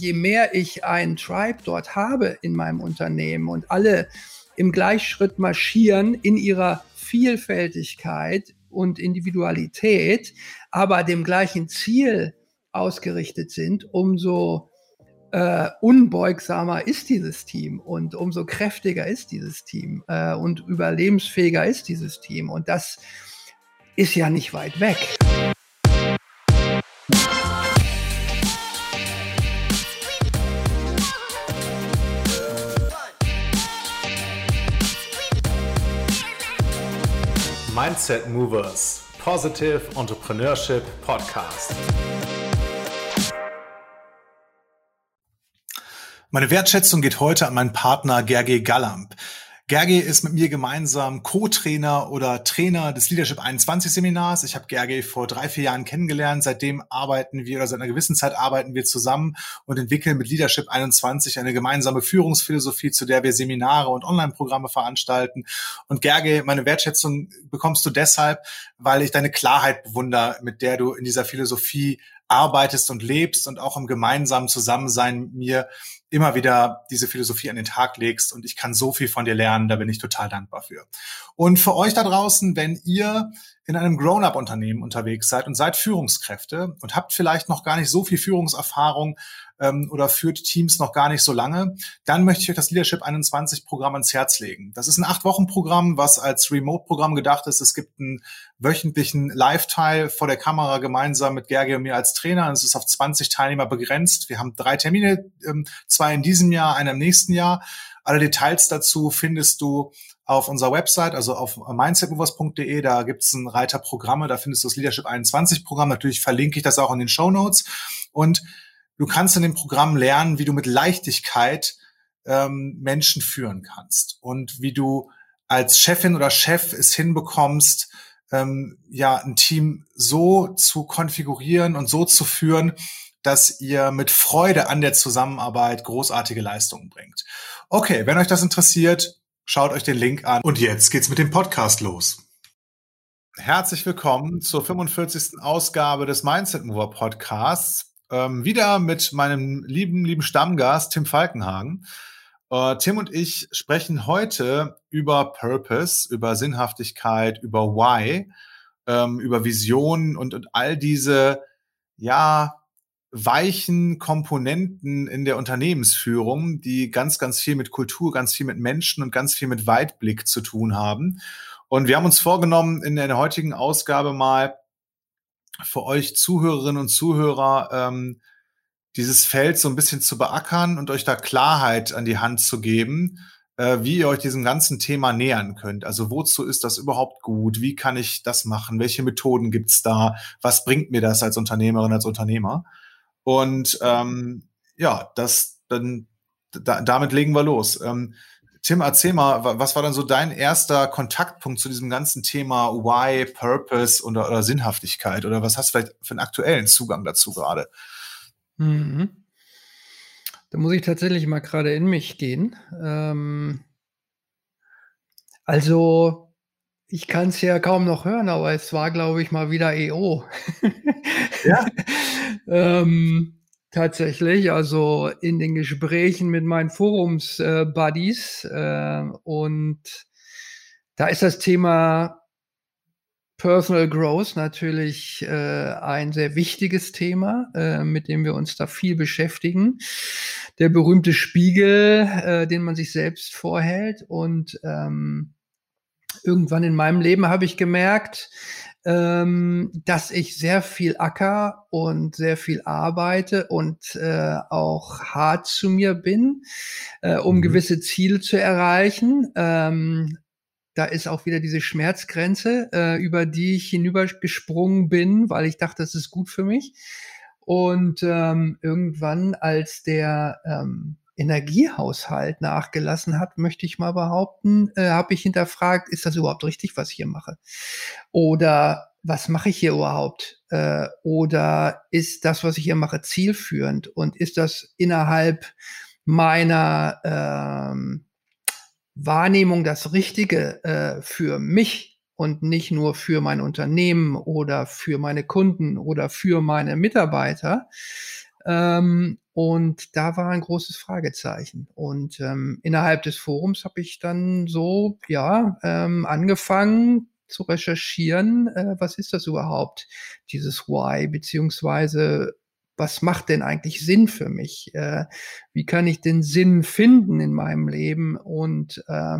je mehr ich einen Tribe dort habe in meinem Unternehmen und alle im Gleichschritt marschieren in ihrer Vielfältigkeit und Individualität, aber dem gleichen Ziel ausgerichtet sind, umso äh, unbeugsamer ist dieses Team und umso kräftiger ist dieses Team äh, und überlebensfähiger ist dieses Team. Und das ist ja nicht weit weg. Mindset Movers Positive Entrepreneurship Podcast. Meine Wertschätzung geht heute an meinen Partner Gerge Gallamp. Gerge ist mit mir gemeinsam Co-Trainer oder Trainer des Leadership 21 Seminars. Ich habe Gerge vor drei, vier Jahren kennengelernt. Seitdem arbeiten wir oder seit einer gewissen Zeit arbeiten wir zusammen und entwickeln mit Leadership 21 eine gemeinsame Führungsphilosophie, zu der wir Seminare und Online-Programme veranstalten. Und Gerge, meine Wertschätzung bekommst du deshalb, weil ich deine Klarheit bewundere, mit der du in dieser Philosophie arbeitest und lebst und auch im gemeinsamen Zusammensein mir immer wieder diese Philosophie an den Tag legst und ich kann so viel von dir lernen, da bin ich total dankbar für. Und für euch da draußen, wenn ihr in einem Grown-up-Unternehmen unterwegs seid und seid Führungskräfte und habt vielleicht noch gar nicht so viel Führungserfahrung ähm, oder führt Teams noch gar nicht so lange, dann möchte ich euch das Leadership 21 Programm ans Herz legen. Das ist ein acht Wochen Programm, was als Remote-Programm gedacht ist. Es gibt einen wöchentlichen Live-Teil vor der Kamera gemeinsam mit Gerge und mir als Trainer. Es ist auf 20 Teilnehmer begrenzt. Wir haben drei Termine, ähm, zwei in diesem Jahr, einer im nächsten Jahr. Alle Details dazu findest du auf unserer Website, also auf mindsetmovers.de, da gibt's einen Reiter Programme, da findest du das Leadership 21 Programm. Natürlich verlinke ich das auch in den Show Notes. Und du kannst in dem Programm lernen, wie du mit Leichtigkeit ähm, Menschen führen kannst und wie du als Chefin oder Chef es hinbekommst, ähm, ja, ein Team so zu konfigurieren und so zu führen, dass ihr mit Freude an der Zusammenarbeit großartige Leistungen bringt. Okay, wenn euch das interessiert, Schaut euch den Link an. Und jetzt geht's mit dem Podcast los. Herzlich willkommen zur 45. Ausgabe des Mindset Mover Podcasts. Ähm, wieder mit meinem lieben, lieben Stammgast Tim Falkenhagen. Äh, Tim und ich sprechen heute über Purpose, über Sinnhaftigkeit, über Why, ähm, über Visionen und, und all diese, ja, weichen Komponenten in der Unternehmensführung, die ganz, ganz viel mit Kultur, ganz viel mit Menschen und ganz viel mit Weitblick zu tun haben. Und wir haben uns vorgenommen, in der heutigen Ausgabe mal für euch Zuhörerinnen und Zuhörer ähm, dieses Feld so ein bisschen zu beackern und euch da Klarheit an die Hand zu geben, äh, wie ihr euch diesem ganzen Thema nähern könnt. Also wozu ist das überhaupt gut? Wie kann ich das machen? Welche Methoden gibt's da? Was bringt mir das als Unternehmerin, als Unternehmer? Und ähm, ja, das dann da, damit legen wir los. Ähm, Tim, erzähl mal, was war dann so dein erster Kontaktpunkt zu diesem ganzen Thema Why, Purpose oder, oder Sinnhaftigkeit? Oder was hast du vielleicht für einen aktuellen Zugang dazu gerade? Mhm. Da muss ich tatsächlich mal gerade in mich gehen. Ähm, also, ich kann es ja kaum noch hören, aber es war, glaube ich, mal wieder EO. Ja. ähm, tatsächlich, also in den Gesprächen mit meinen Forums-Buddies äh, äh, und da ist das Thema Personal Growth natürlich äh, ein sehr wichtiges Thema, äh, mit dem wir uns da viel beschäftigen. Der berühmte Spiegel, äh, den man sich selbst vorhält. Und ähm, irgendwann in meinem Leben habe ich gemerkt, ähm, dass ich sehr viel acker und sehr viel arbeite und äh, auch hart zu mir bin, äh, um mhm. gewisse Ziele zu erreichen. Ähm, da ist auch wieder diese Schmerzgrenze, äh, über die ich hinübergesprungen bin, weil ich dachte, das ist gut für mich. Und ähm, irgendwann, als der ähm, Energiehaushalt nachgelassen hat, möchte ich mal behaupten, äh, habe ich hinterfragt, ist das überhaupt richtig, was ich hier mache? Oder was mache ich hier überhaupt? Äh, oder ist das, was ich hier mache, zielführend? Und ist das innerhalb meiner ähm, Wahrnehmung das Richtige äh, für mich und nicht nur für mein Unternehmen oder für meine Kunden oder für meine Mitarbeiter? Ähm, und da war ein großes Fragezeichen. Und ähm, innerhalb des Forums habe ich dann so, ja, ähm, angefangen zu recherchieren, äh, was ist das überhaupt, dieses Why, beziehungsweise was macht denn eigentlich Sinn für mich? Äh, wie kann ich den Sinn finden in meinem Leben? Und äh,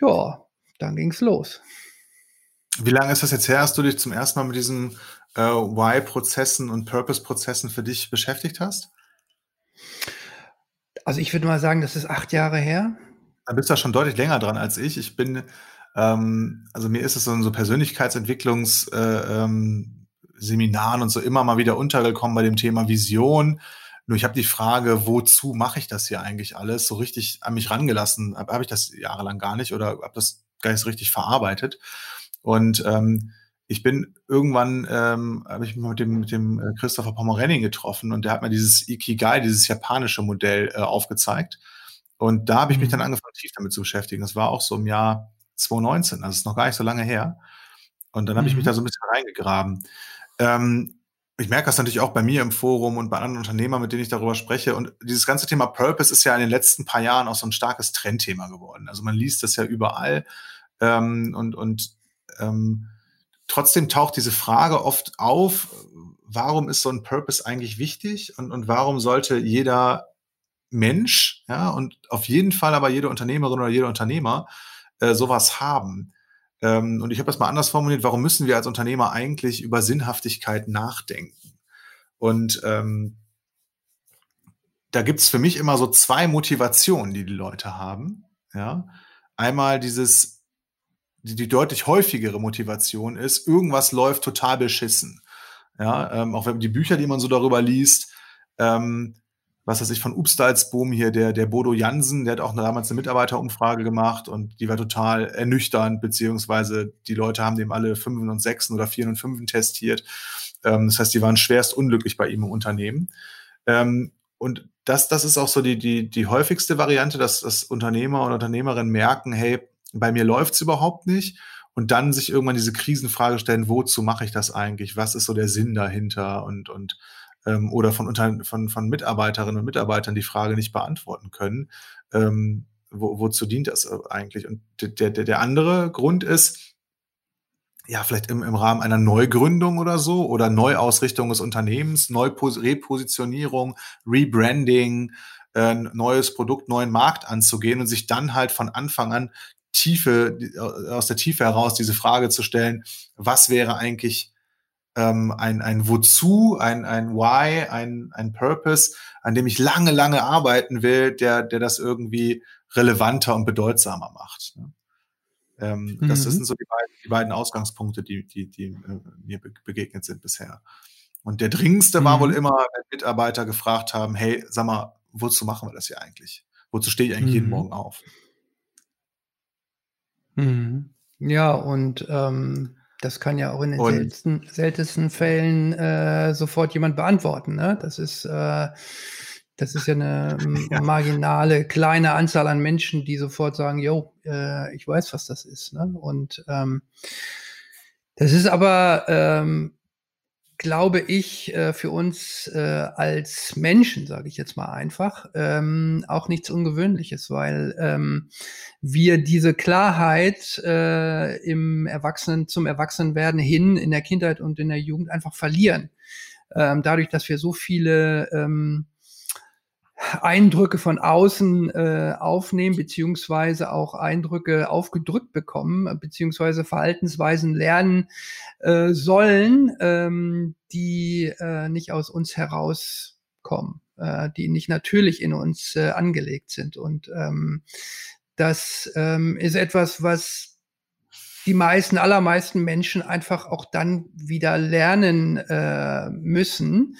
ja, dann ging's los. Wie lange ist das jetzt her, hast du dich zum ersten Mal mit diesen äh, Why-Prozessen und Purpose-Prozessen für dich beschäftigt hast? Also ich würde mal sagen, das ist acht Jahre her. Da bist du ja schon deutlich länger dran als ich. Ich bin, ähm, also mir ist es so in so Persönlichkeitsentwicklungsseminaren äh, ähm, und so immer mal wieder untergekommen bei dem Thema Vision. Nur ich habe die Frage, wozu mache ich das hier eigentlich alles? So richtig an mich rangelassen habe hab ich das jahrelang gar nicht oder habe das gar nicht so richtig verarbeitet. Und ähm, ich bin irgendwann, ähm, habe ich mich mit dem, mit dem äh, Christopher Pomerenning getroffen und der hat mir dieses Ikigai, dieses japanische Modell äh, aufgezeigt. Und da habe ich mich dann mhm. angefangen, tief damit zu beschäftigen. Das war auch so im Jahr 2019, also ist noch gar nicht so lange her. Und dann habe mhm. ich mich mhm. da so ein bisschen reingegraben. Ähm, ich merke das natürlich auch bei mir im Forum und bei anderen Unternehmern, mit denen ich darüber spreche. Und dieses ganze Thema Purpose ist ja in den letzten paar Jahren auch so ein starkes Trendthema geworden. Also man liest das ja überall. Ähm, und und ähm, trotzdem taucht diese Frage oft auf, warum ist so ein Purpose eigentlich wichtig und, und warum sollte jeder Mensch, ja, und auf jeden Fall aber jede Unternehmerin oder jeder Unternehmer äh, sowas haben. Ähm, und ich habe das mal anders formuliert, warum müssen wir als Unternehmer eigentlich über Sinnhaftigkeit nachdenken? Und ähm, da gibt's für mich immer so zwei Motivationen, die die Leute haben. Ja, einmal dieses die, die deutlich häufigere Motivation ist, irgendwas läuft total beschissen. Ja, ähm, auch wenn die Bücher, die man so darüber liest, ähm, was weiß ich, von Upstalsboom hier, der, der Bodo Jansen, der hat auch damals eine Mitarbeiterumfrage gemacht und die war total ernüchternd, beziehungsweise die Leute haben dem alle Fünfen und Sechsen oder Vieren und Fünfen testiert. Ähm, das heißt, die waren schwerst unglücklich bei ihm im Unternehmen. Ähm, und das, das ist auch so die, die, die häufigste Variante, dass, dass Unternehmer und Unternehmerinnen merken, hey, bei mir läuft's überhaupt nicht. Und dann sich irgendwann diese Krisenfrage stellen, wozu mache ich das eigentlich? Was ist so der Sinn dahinter? Und, und ähm, oder von, unter, von, von Mitarbeiterinnen und Mitarbeitern die Frage nicht beantworten können. Ähm, wo, wozu dient das eigentlich? Und der, der, der andere Grund ist, ja, vielleicht im, im Rahmen einer Neugründung oder so oder Neuausrichtung des Unternehmens, Neurepositionierung, Rebranding, äh, neues Produkt, neuen Markt anzugehen und sich dann halt von Anfang an Tiefe, aus der Tiefe heraus diese Frage zu stellen, was wäre eigentlich ähm, ein, ein Wozu, ein, ein Why, ein, ein Purpose, an dem ich lange, lange arbeiten will, der, der das irgendwie relevanter und bedeutsamer macht. Ne? Ähm, mhm. Das sind so die beiden, die beiden Ausgangspunkte, die, die, die äh, mir be begegnet sind bisher. Und der dringendste mhm. war wohl immer, wenn Mitarbeiter gefragt haben, hey, sag mal, wozu machen wir das hier eigentlich? Wozu stehe ich eigentlich mhm. jeden Morgen auf? Mhm. Ja, und ähm, das kann ja auch in den seltensten, seltensten Fällen äh, sofort jemand beantworten. Ne? Das ist äh, das ist ja eine ja. marginale kleine Anzahl an Menschen, die sofort sagen, jo, äh, ich weiß, was das ist. Ne? Und ähm, das ist aber ähm, glaube ich, äh, für uns äh, als Menschen, sage ich jetzt mal einfach, ähm, auch nichts Ungewöhnliches, weil ähm, wir diese Klarheit äh, im Erwachsenen zum Erwachsenenwerden hin in der Kindheit und in der Jugend einfach verlieren. Ähm, dadurch, dass wir so viele Eindrücke von außen äh, aufnehmen, beziehungsweise auch Eindrücke aufgedrückt bekommen, beziehungsweise Verhaltensweisen lernen äh, sollen, ähm, die äh, nicht aus uns herauskommen, äh, die nicht natürlich in uns äh, angelegt sind. Und ähm, das ähm, ist etwas, was die meisten, allermeisten Menschen einfach auch dann wieder lernen äh, müssen,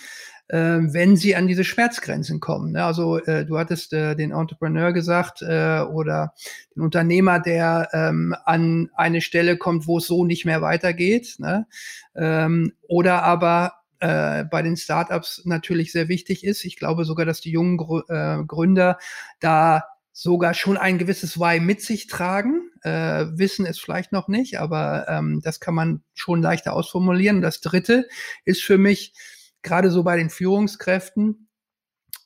wenn sie an diese Schmerzgrenzen kommen. Ne? Also äh, du hattest äh, den Entrepreneur gesagt äh, oder den Unternehmer, der ähm, an eine Stelle kommt, wo es so nicht mehr weitergeht. Ne? Ähm, oder aber äh, bei den Startups natürlich sehr wichtig ist. Ich glaube sogar, dass die jungen Gr äh, Gründer da sogar schon ein gewisses Why mit sich tragen, äh, wissen es vielleicht noch nicht, aber ähm, das kann man schon leichter ausformulieren. Das Dritte ist für mich, gerade so bei den Führungskräften,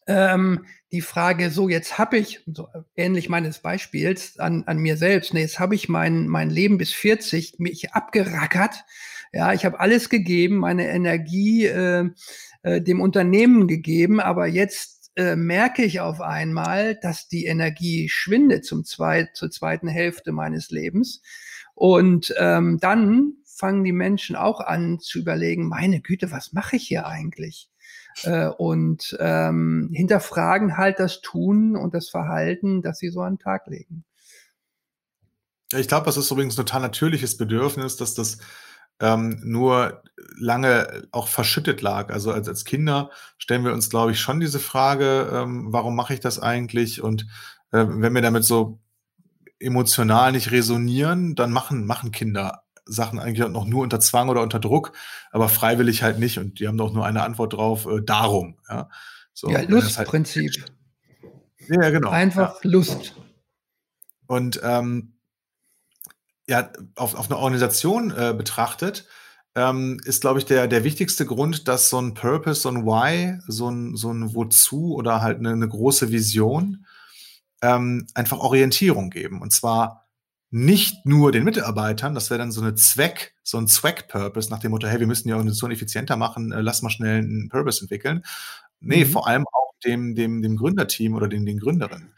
ähm, die Frage, so jetzt habe ich, so ähnlich meines Beispiels an, an mir selbst, ne, jetzt habe ich mein, mein Leben bis 40 mich abgerackert. Ja, ich habe alles gegeben, meine Energie äh, äh, dem Unternehmen gegeben, aber jetzt äh, merke ich auf einmal, dass die Energie schwindet zum zweit, zur zweiten Hälfte meines Lebens. Und ähm, dann fangen die Menschen auch an zu überlegen, meine Güte, was mache ich hier eigentlich? Äh, und ähm, hinterfragen halt das Tun und das Verhalten, das sie so an den Tag legen. Ich glaube, das ist übrigens ein total natürliches Bedürfnis, dass das ähm, nur lange auch verschüttet lag. Also als, als Kinder stellen wir uns, glaube ich, schon diese Frage, ähm, warum mache ich das eigentlich? Und äh, wenn wir damit so emotional nicht resonieren, dann machen, machen Kinder Sachen eigentlich noch nur unter Zwang oder unter Druck, aber freiwillig halt nicht. Und die haben doch nur eine Antwort drauf, äh, darum. Ja, so, ja Lustprinzip. Halt, ja, genau. Einfach ja. Lust. Und ähm, ja, auf, auf eine Organisation äh, betrachtet, ähm, ist, glaube ich, der, der wichtigste Grund, dass so ein Purpose, so ein Why, so ein, so ein Wozu oder halt eine, eine große Vision ähm, einfach Orientierung geben. Und zwar nicht nur den Mitarbeitern, das wäre dann so eine Zweck, so ein Zweck-Purpose nach dem Motto, hey, wir müssen die Organisation effizienter machen, äh, lass mal schnell einen Purpose entwickeln. Nee, mhm. vor allem auch dem, dem, dem Gründerteam oder den, den Gründerinnen.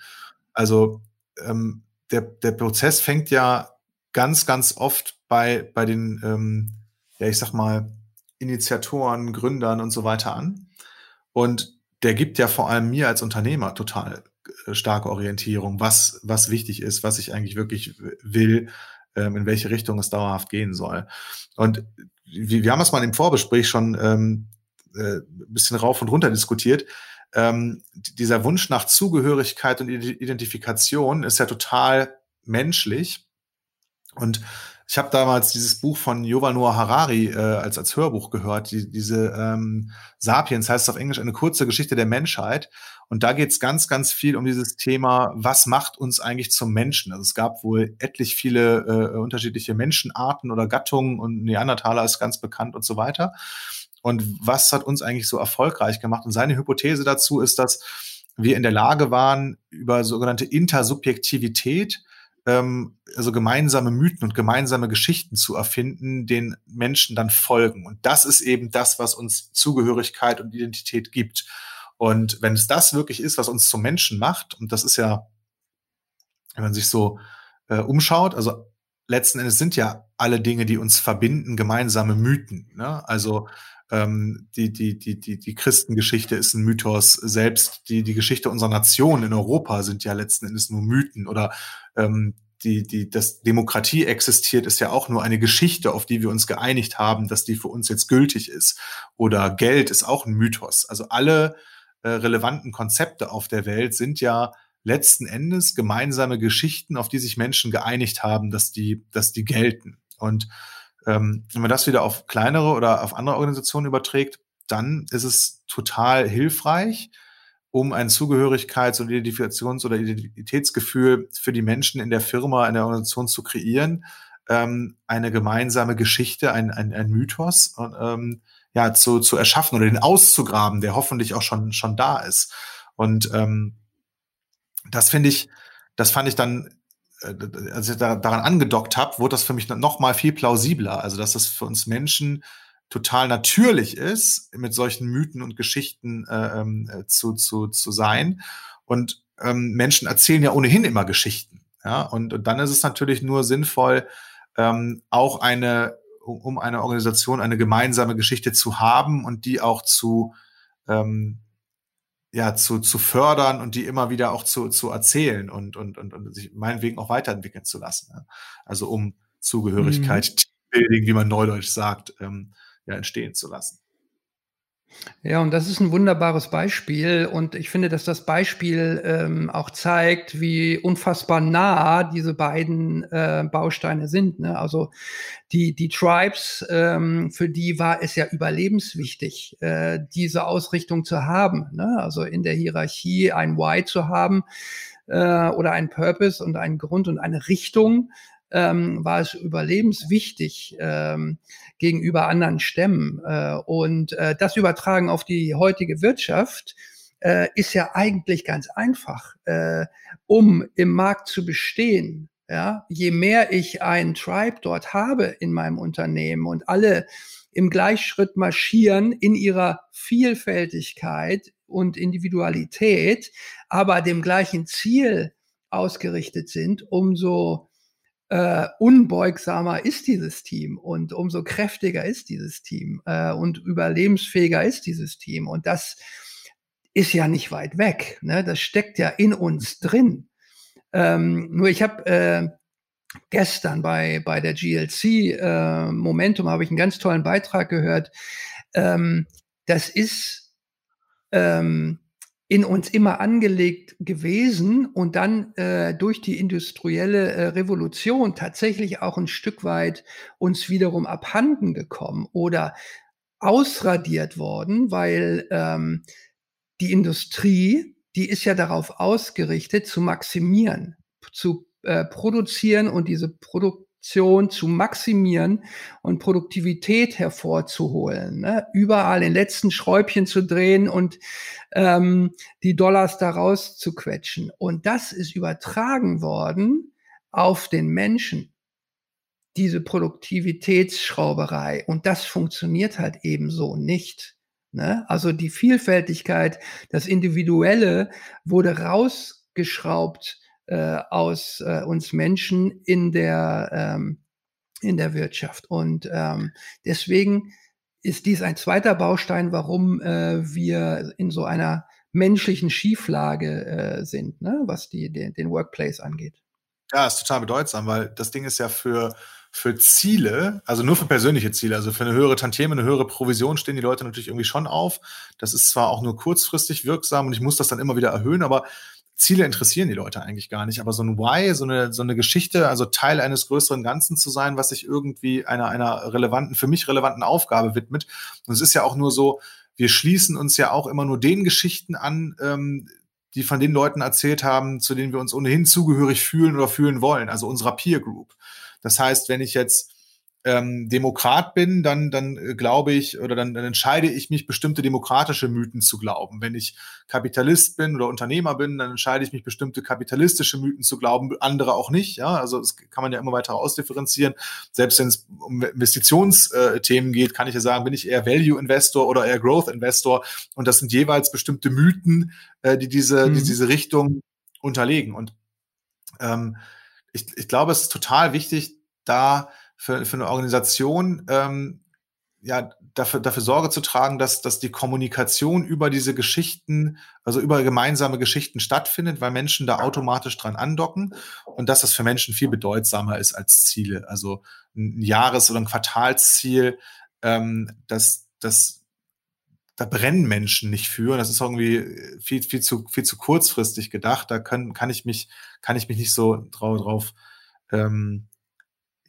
Also ähm, der, der Prozess fängt ja ganz, ganz oft bei, bei den, ähm, ja, ich sag mal, Initiatoren, Gründern und so weiter an. Und der gibt ja vor allem mir als Unternehmer total starke Orientierung, was, was wichtig ist, was ich eigentlich wirklich will, ähm, in welche Richtung es dauerhaft gehen soll. Und wir, wir haben es mal im Vorbesprich schon ähm, äh, ein bisschen rauf und runter diskutiert. Ähm, dieser Wunsch nach Zugehörigkeit und Identifikation ist ja total menschlich. Und ich habe damals dieses Buch von Yuval Noah Harari äh, als, als Hörbuch gehört, die, diese ähm, Sapiens heißt auf Englisch eine kurze Geschichte der Menschheit. Und da geht es ganz, ganz viel um dieses Thema, was macht uns eigentlich zum Menschen? Also es gab wohl etlich viele äh, unterschiedliche Menschenarten oder Gattungen und Neandertaler ist ganz bekannt und so weiter. Und was hat uns eigentlich so erfolgreich gemacht? Und seine Hypothese dazu ist, dass wir in der Lage waren, über sogenannte Intersubjektivität ähm, also gemeinsame Mythen und gemeinsame Geschichten zu erfinden, den Menschen dann folgen. Und das ist eben das, was uns Zugehörigkeit und Identität gibt. Und wenn es das wirklich ist, was uns zum Menschen macht, und das ist ja, wenn man sich so äh, umschaut, also letzten Endes sind ja alle Dinge, die uns verbinden, gemeinsame Mythen. Ne? Also ähm, die, die, die, die, die Christengeschichte ist ein Mythos. Selbst die, die Geschichte unserer Nation in Europa sind ja letzten Endes nur Mythen oder ähm, die, die, dass Demokratie existiert, ist ja auch nur eine Geschichte, auf die wir uns geeinigt haben, dass die für uns jetzt gültig ist. Oder Geld ist auch ein Mythos. Also alle äh, relevanten Konzepte auf der Welt sind ja letzten Endes gemeinsame Geschichten, auf die sich Menschen geeinigt haben, dass die, dass die gelten. Und ähm, wenn man das wieder auf kleinere oder auf andere Organisationen überträgt, dann ist es total hilfreich, um ein Zugehörigkeits- und Identifikations- oder Identitätsgefühl für die Menschen in der Firma, in der Organisation zu kreieren, ähm, eine gemeinsame Geschichte, ein, ein, ein Mythos ähm, ja, zu, zu erschaffen oder den auszugraben, der hoffentlich auch schon, schon da ist. Und ähm, das finde ich, das fand ich dann äh, als ich da, daran angedockt habe, wurde das für mich noch mal viel plausibler. Also, dass das für uns Menschen total natürlich ist, mit solchen Mythen und Geschichten äh, ähm, äh, zu, zu, zu sein. Und ähm, Menschen erzählen ja ohnehin immer Geschichten. Ja? Und, und dann ist es natürlich nur sinnvoll, ähm, auch eine, um eine Organisation eine gemeinsame Geschichte zu haben und die auch zu ähm, ja, zu, zu fördern und die immer wieder auch zu, zu erzählen und, und, und, und sich meinetwegen auch weiterentwickeln zu lassen. Ja. Also um Zugehörigkeit, mhm. Teambuilding, wie man neudeutsch sagt, ähm, ja, entstehen zu lassen. Ja, und das ist ein wunderbares Beispiel. Und ich finde, dass das Beispiel ähm, auch zeigt, wie unfassbar nah diese beiden äh, Bausteine sind. Ne? Also die, die Tribes, ähm, für die war es ja überlebenswichtig, äh, diese Ausrichtung zu haben. Ne? Also in der Hierarchie ein Why zu haben äh, oder ein Purpose und einen Grund und eine Richtung ähm, war es überlebenswichtig ähm, gegenüber anderen Stämmen. Äh, und äh, das übertragen auf die heutige Wirtschaft äh, ist ja eigentlich ganz einfach, äh, um im Markt zu bestehen. Ja, je mehr ich ein Tribe dort habe in meinem Unternehmen und alle im Gleichschritt marschieren in ihrer Vielfältigkeit und Individualität, aber dem gleichen Ziel ausgerichtet sind, umso äh, unbeugsamer ist dieses Team und umso kräftiger ist dieses Team äh, und überlebensfähiger ist dieses Team. Und das ist ja nicht weit weg. Ne? Das steckt ja in uns drin. Ähm, nur ich habe äh, gestern bei, bei der GLC äh, Momentum habe ich einen ganz tollen Beitrag gehört. Ähm, das ist ähm, in uns immer angelegt gewesen und dann äh, durch die industrielle äh, Revolution tatsächlich auch ein Stück weit uns wiederum abhanden gekommen oder ausradiert worden, weil ähm, die Industrie, die ist ja darauf ausgerichtet, zu maximieren, zu äh, produzieren und diese Produktion zu maximieren und Produktivität hervorzuholen, ne? überall den letzten Schräubchen zu drehen und ähm, die Dollars daraus zu quetschen. Und das ist übertragen worden auf den Menschen, diese Produktivitätsschrauberei. Und das funktioniert halt ebenso nicht. Ne? Also die Vielfältigkeit, das Individuelle wurde rausgeschraubt äh, aus äh, uns Menschen in der, ähm, in der Wirtschaft. Und ähm, deswegen ist dies ein zweiter Baustein, warum äh, wir in so einer menschlichen Schieflage äh, sind, ne? was die, den, den Workplace angeht. Ja, ist total bedeutsam, weil das Ding ist ja für für Ziele, also nur für persönliche Ziele, also für eine höhere Tantieme, eine höhere Provision stehen die Leute natürlich irgendwie schon auf. Das ist zwar auch nur kurzfristig wirksam und ich muss das dann immer wieder erhöhen, aber Ziele interessieren die Leute eigentlich gar nicht. Aber so ein Why, so eine, so eine Geschichte, also Teil eines größeren Ganzen zu sein, was sich irgendwie einer, einer relevanten, für mich relevanten Aufgabe widmet. Und es ist ja auch nur so, wir schließen uns ja auch immer nur den Geschichten an, ähm, die von den Leuten erzählt haben, zu denen wir uns ohnehin zugehörig fühlen oder fühlen wollen, also unserer Peer Group. Das heißt, wenn ich jetzt ähm, Demokrat bin, dann, dann äh, glaube ich oder dann, dann entscheide ich mich, bestimmte demokratische Mythen zu glauben. Wenn ich Kapitalist bin oder Unternehmer bin, dann entscheide ich mich, bestimmte kapitalistische Mythen zu glauben, andere auch nicht. Ja, also das kann man ja immer weiter ausdifferenzieren. Selbst wenn es um Investitionsthemen geht, kann ich ja sagen, bin ich eher Value Investor oder eher Growth Investor. Und das sind jeweils bestimmte Mythen, äh, die diese, mhm. die diese Richtung unterlegen. Und ähm, ich, ich glaube, es ist total wichtig, da für, für eine Organisation ähm, ja, dafür, dafür Sorge zu tragen, dass, dass die Kommunikation über diese Geschichten, also über gemeinsame Geschichten stattfindet, weil Menschen da automatisch dran andocken und dass das für Menschen viel bedeutsamer ist als Ziele. Also ein Jahres- oder ein Quartalsziel, ähm, das, das da brennen Menschen nicht für. Das ist irgendwie viel, viel zu, viel zu kurzfristig gedacht. Da können, kann ich mich, kann ich mich nicht so drauf, drauf ähm,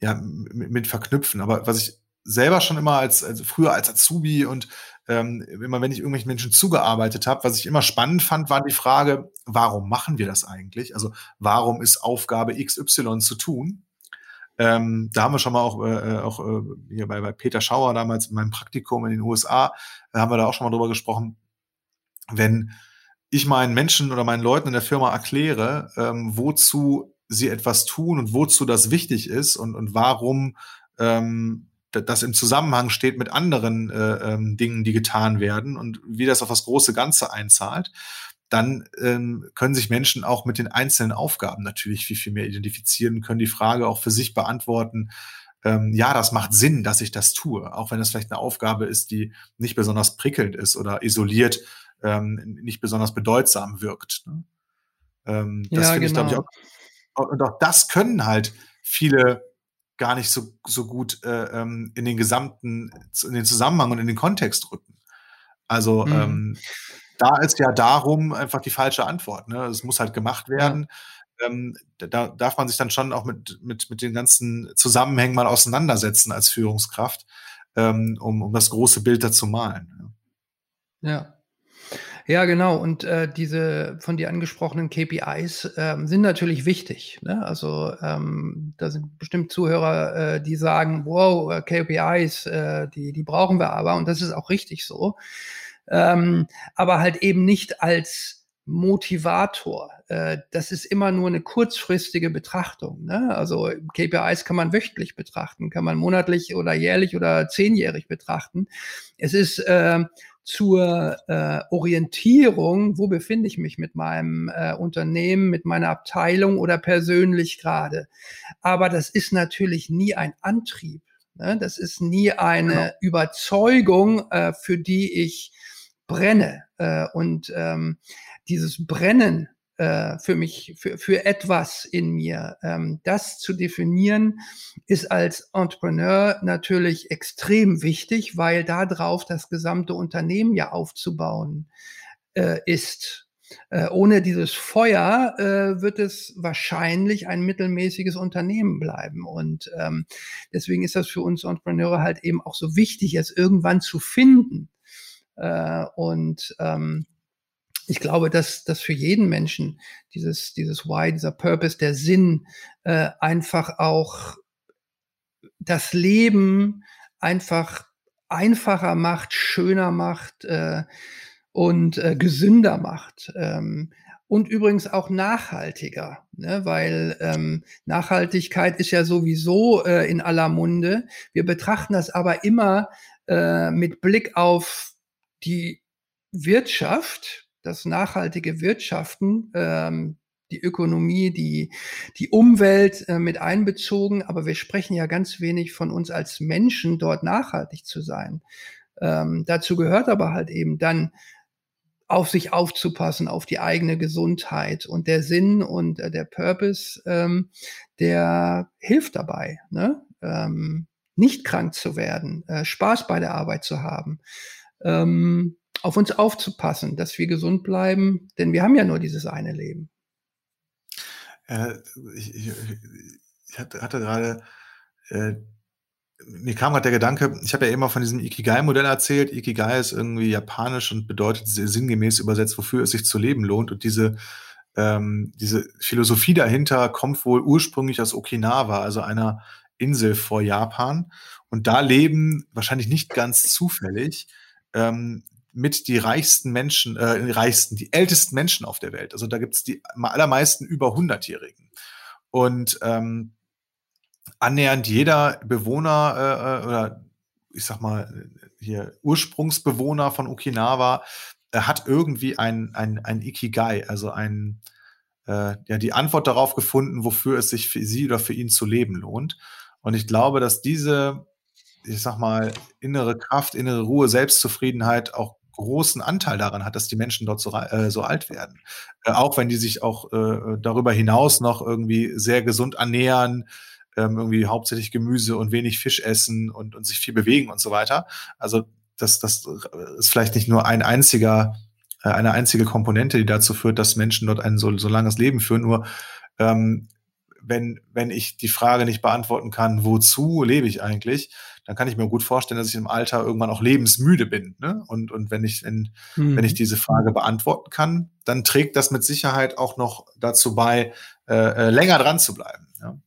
ja, mit, mit verknüpfen. Aber was ich selber schon immer als, also früher als Azubi und ähm, immer wenn ich irgendwelchen Menschen zugearbeitet habe, was ich immer spannend fand, war die Frage, warum machen wir das eigentlich? Also warum ist Aufgabe XY zu tun? Ähm, da haben wir schon mal auch, äh, auch äh, hier bei, bei Peter Schauer damals in meinem Praktikum in den USA, äh, haben wir da auch schon mal drüber gesprochen, wenn ich meinen Menschen oder meinen Leuten in der Firma erkläre, ähm, wozu sie etwas tun und wozu das wichtig ist und, und warum ähm, das im Zusammenhang steht mit anderen äh, ähm, Dingen, die getan werden und wie das auf das große Ganze einzahlt, dann ähm, können sich Menschen auch mit den einzelnen Aufgaben natürlich viel, viel mehr identifizieren, können die Frage auch für sich beantworten, ähm, ja, das macht Sinn, dass ich das tue, auch wenn es vielleicht eine Aufgabe ist, die nicht besonders prickelnd ist oder isoliert ähm, nicht besonders bedeutsam wirkt. Ne? Ähm, das ja, finde genau. ich, glaube ich, auch. Und auch das können halt viele gar nicht so, so gut äh, ähm, in den gesamten, in den Zusammenhang und in den Kontext rücken. Also mhm. ähm, da ist ja darum einfach die falsche Antwort. Ne? Es muss halt gemacht werden. Ja. Ähm, da darf man sich dann schon auch mit, mit, mit den ganzen Zusammenhängen mal auseinandersetzen als Führungskraft, ähm, um, um das große Bild da zu malen. Ja. Ja, genau. Und äh, diese von dir angesprochenen KPIs ähm, sind natürlich wichtig. Ne? Also ähm, da sind bestimmt Zuhörer, äh, die sagen, wow, äh, KPIs, äh, die, die brauchen wir aber. Und das ist auch richtig so. Ähm, aber halt eben nicht als Motivator. Äh, das ist immer nur eine kurzfristige Betrachtung. Ne? Also KPIs kann man wöchentlich betrachten, kann man monatlich oder jährlich oder zehnjährig betrachten. Es ist äh, zur äh, Orientierung, wo befinde ich mich mit meinem äh, Unternehmen, mit meiner Abteilung oder persönlich gerade. Aber das ist natürlich nie ein Antrieb. Ne? Das ist nie eine genau. Überzeugung, äh, für die ich brenne. Äh, und ähm, dieses Brennen äh, für mich, für, für etwas in mir. Ähm, das zu definieren ist als Entrepreneur natürlich extrem wichtig, weil darauf das gesamte Unternehmen ja aufzubauen äh, ist. Äh, ohne dieses Feuer äh, wird es wahrscheinlich ein mittelmäßiges Unternehmen bleiben. Und ähm, deswegen ist das für uns Entrepreneure halt eben auch so wichtig, es irgendwann zu finden. Äh, und ähm, ich glaube, dass, dass für jeden Menschen dieses, dieses Why, dieser Purpose, der Sinn äh, einfach auch das Leben einfach einfacher macht, schöner macht äh, und äh, gesünder macht. Ähm, und übrigens auch nachhaltiger, ne? weil ähm, Nachhaltigkeit ist ja sowieso äh, in aller Munde. Wir betrachten das aber immer äh, mit Blick auf die Wirtschaft, das nachhaltige Wirtschaften, ähm, die Ökonomie, die, die Umwelt äh, mit einbezogen, aber wir sprechen ja ganz wenig von uns als Menschen, dort nachhaltig zu sein. Ähm, dazu gehört aber halt eben dann auf sich aufzupassen, auf die eigene Gesundheit und der Sinn und äh, der Purpose, ähm, der hilft dabei, ne? ähm, nicht krank zu werden, äh, Spaß bei der Arbeit zu haben. Ähm, auf uns aufzupassen, dass wir gesund bleiben, denn wir haben ja nur dieses eine Leben. Äh, ich, ich, ich, hatte, gerade, äh, mir kam gerade der Gedanke, ich habe ja immer von diesem Ikigai-Modell erzählt. Ikigai ist irgendwie japanisch und bedeutet sinngemäß übersetzt, wofür es sich zu leben lohnt. Und diese, ähm, diese Philosophie dahinter kommt wohl ursprünglich aus Okinawa, also einer Insel vor Japan. Und da leben wahrscheinlich nicht ganz zufällig ähm, mit die reichsten Menschen, äh, reichsten, die ältesten Menschen auf der Welt. Also da gibt's die allermeisten über 100-Jährigen. Und ähm, annähernd jeder Bewohner äh, äh, oder ich sag mal hier Ursprungsbewohner von Okinawa äh, hat irgendwie ein, ein, ein Ikigai, also ein, äh, ja, die Antwort darauf gefunden, wofür es sich für sie oder für ihn zu leben lohnt. Und ich glaube, dass diese, ich sag mal, innere Kraft, innere Ruhe, Selbstzufriedenheit auch großen Anteil daran hat, dass die Menschen dort so, äh, so alt werden. Äh, auch wenn die sich auch äh, darüber hinaus noch irgendwie sehr gesund ernähren, ähm, irgendwie hauptsächlich Gemüse und wenig Fisch essen und, und sich viel bewegen und so weiter. Also das, das ist vielleicht nicht nur ein einziger, äh, eine einzige Komponente, die dazu führt, dass Menschen dort ein so, so langes Leben führen. Nur ähm, wenn, wenn ich die Frage nicht beantworten kann, wozu lebe ich eigentlich, dann kann ich mir gut vorstellen, dass ich im Alter irgendwann auch lebensmüde bin. Ne? Und, und wenn ich, wenn, mhm. wenn ich diese Frage beantworten kann, dann trägt das mit Sicherheit auch noch dazu bei, äh, äh, länger dran zu bleiben. Ja?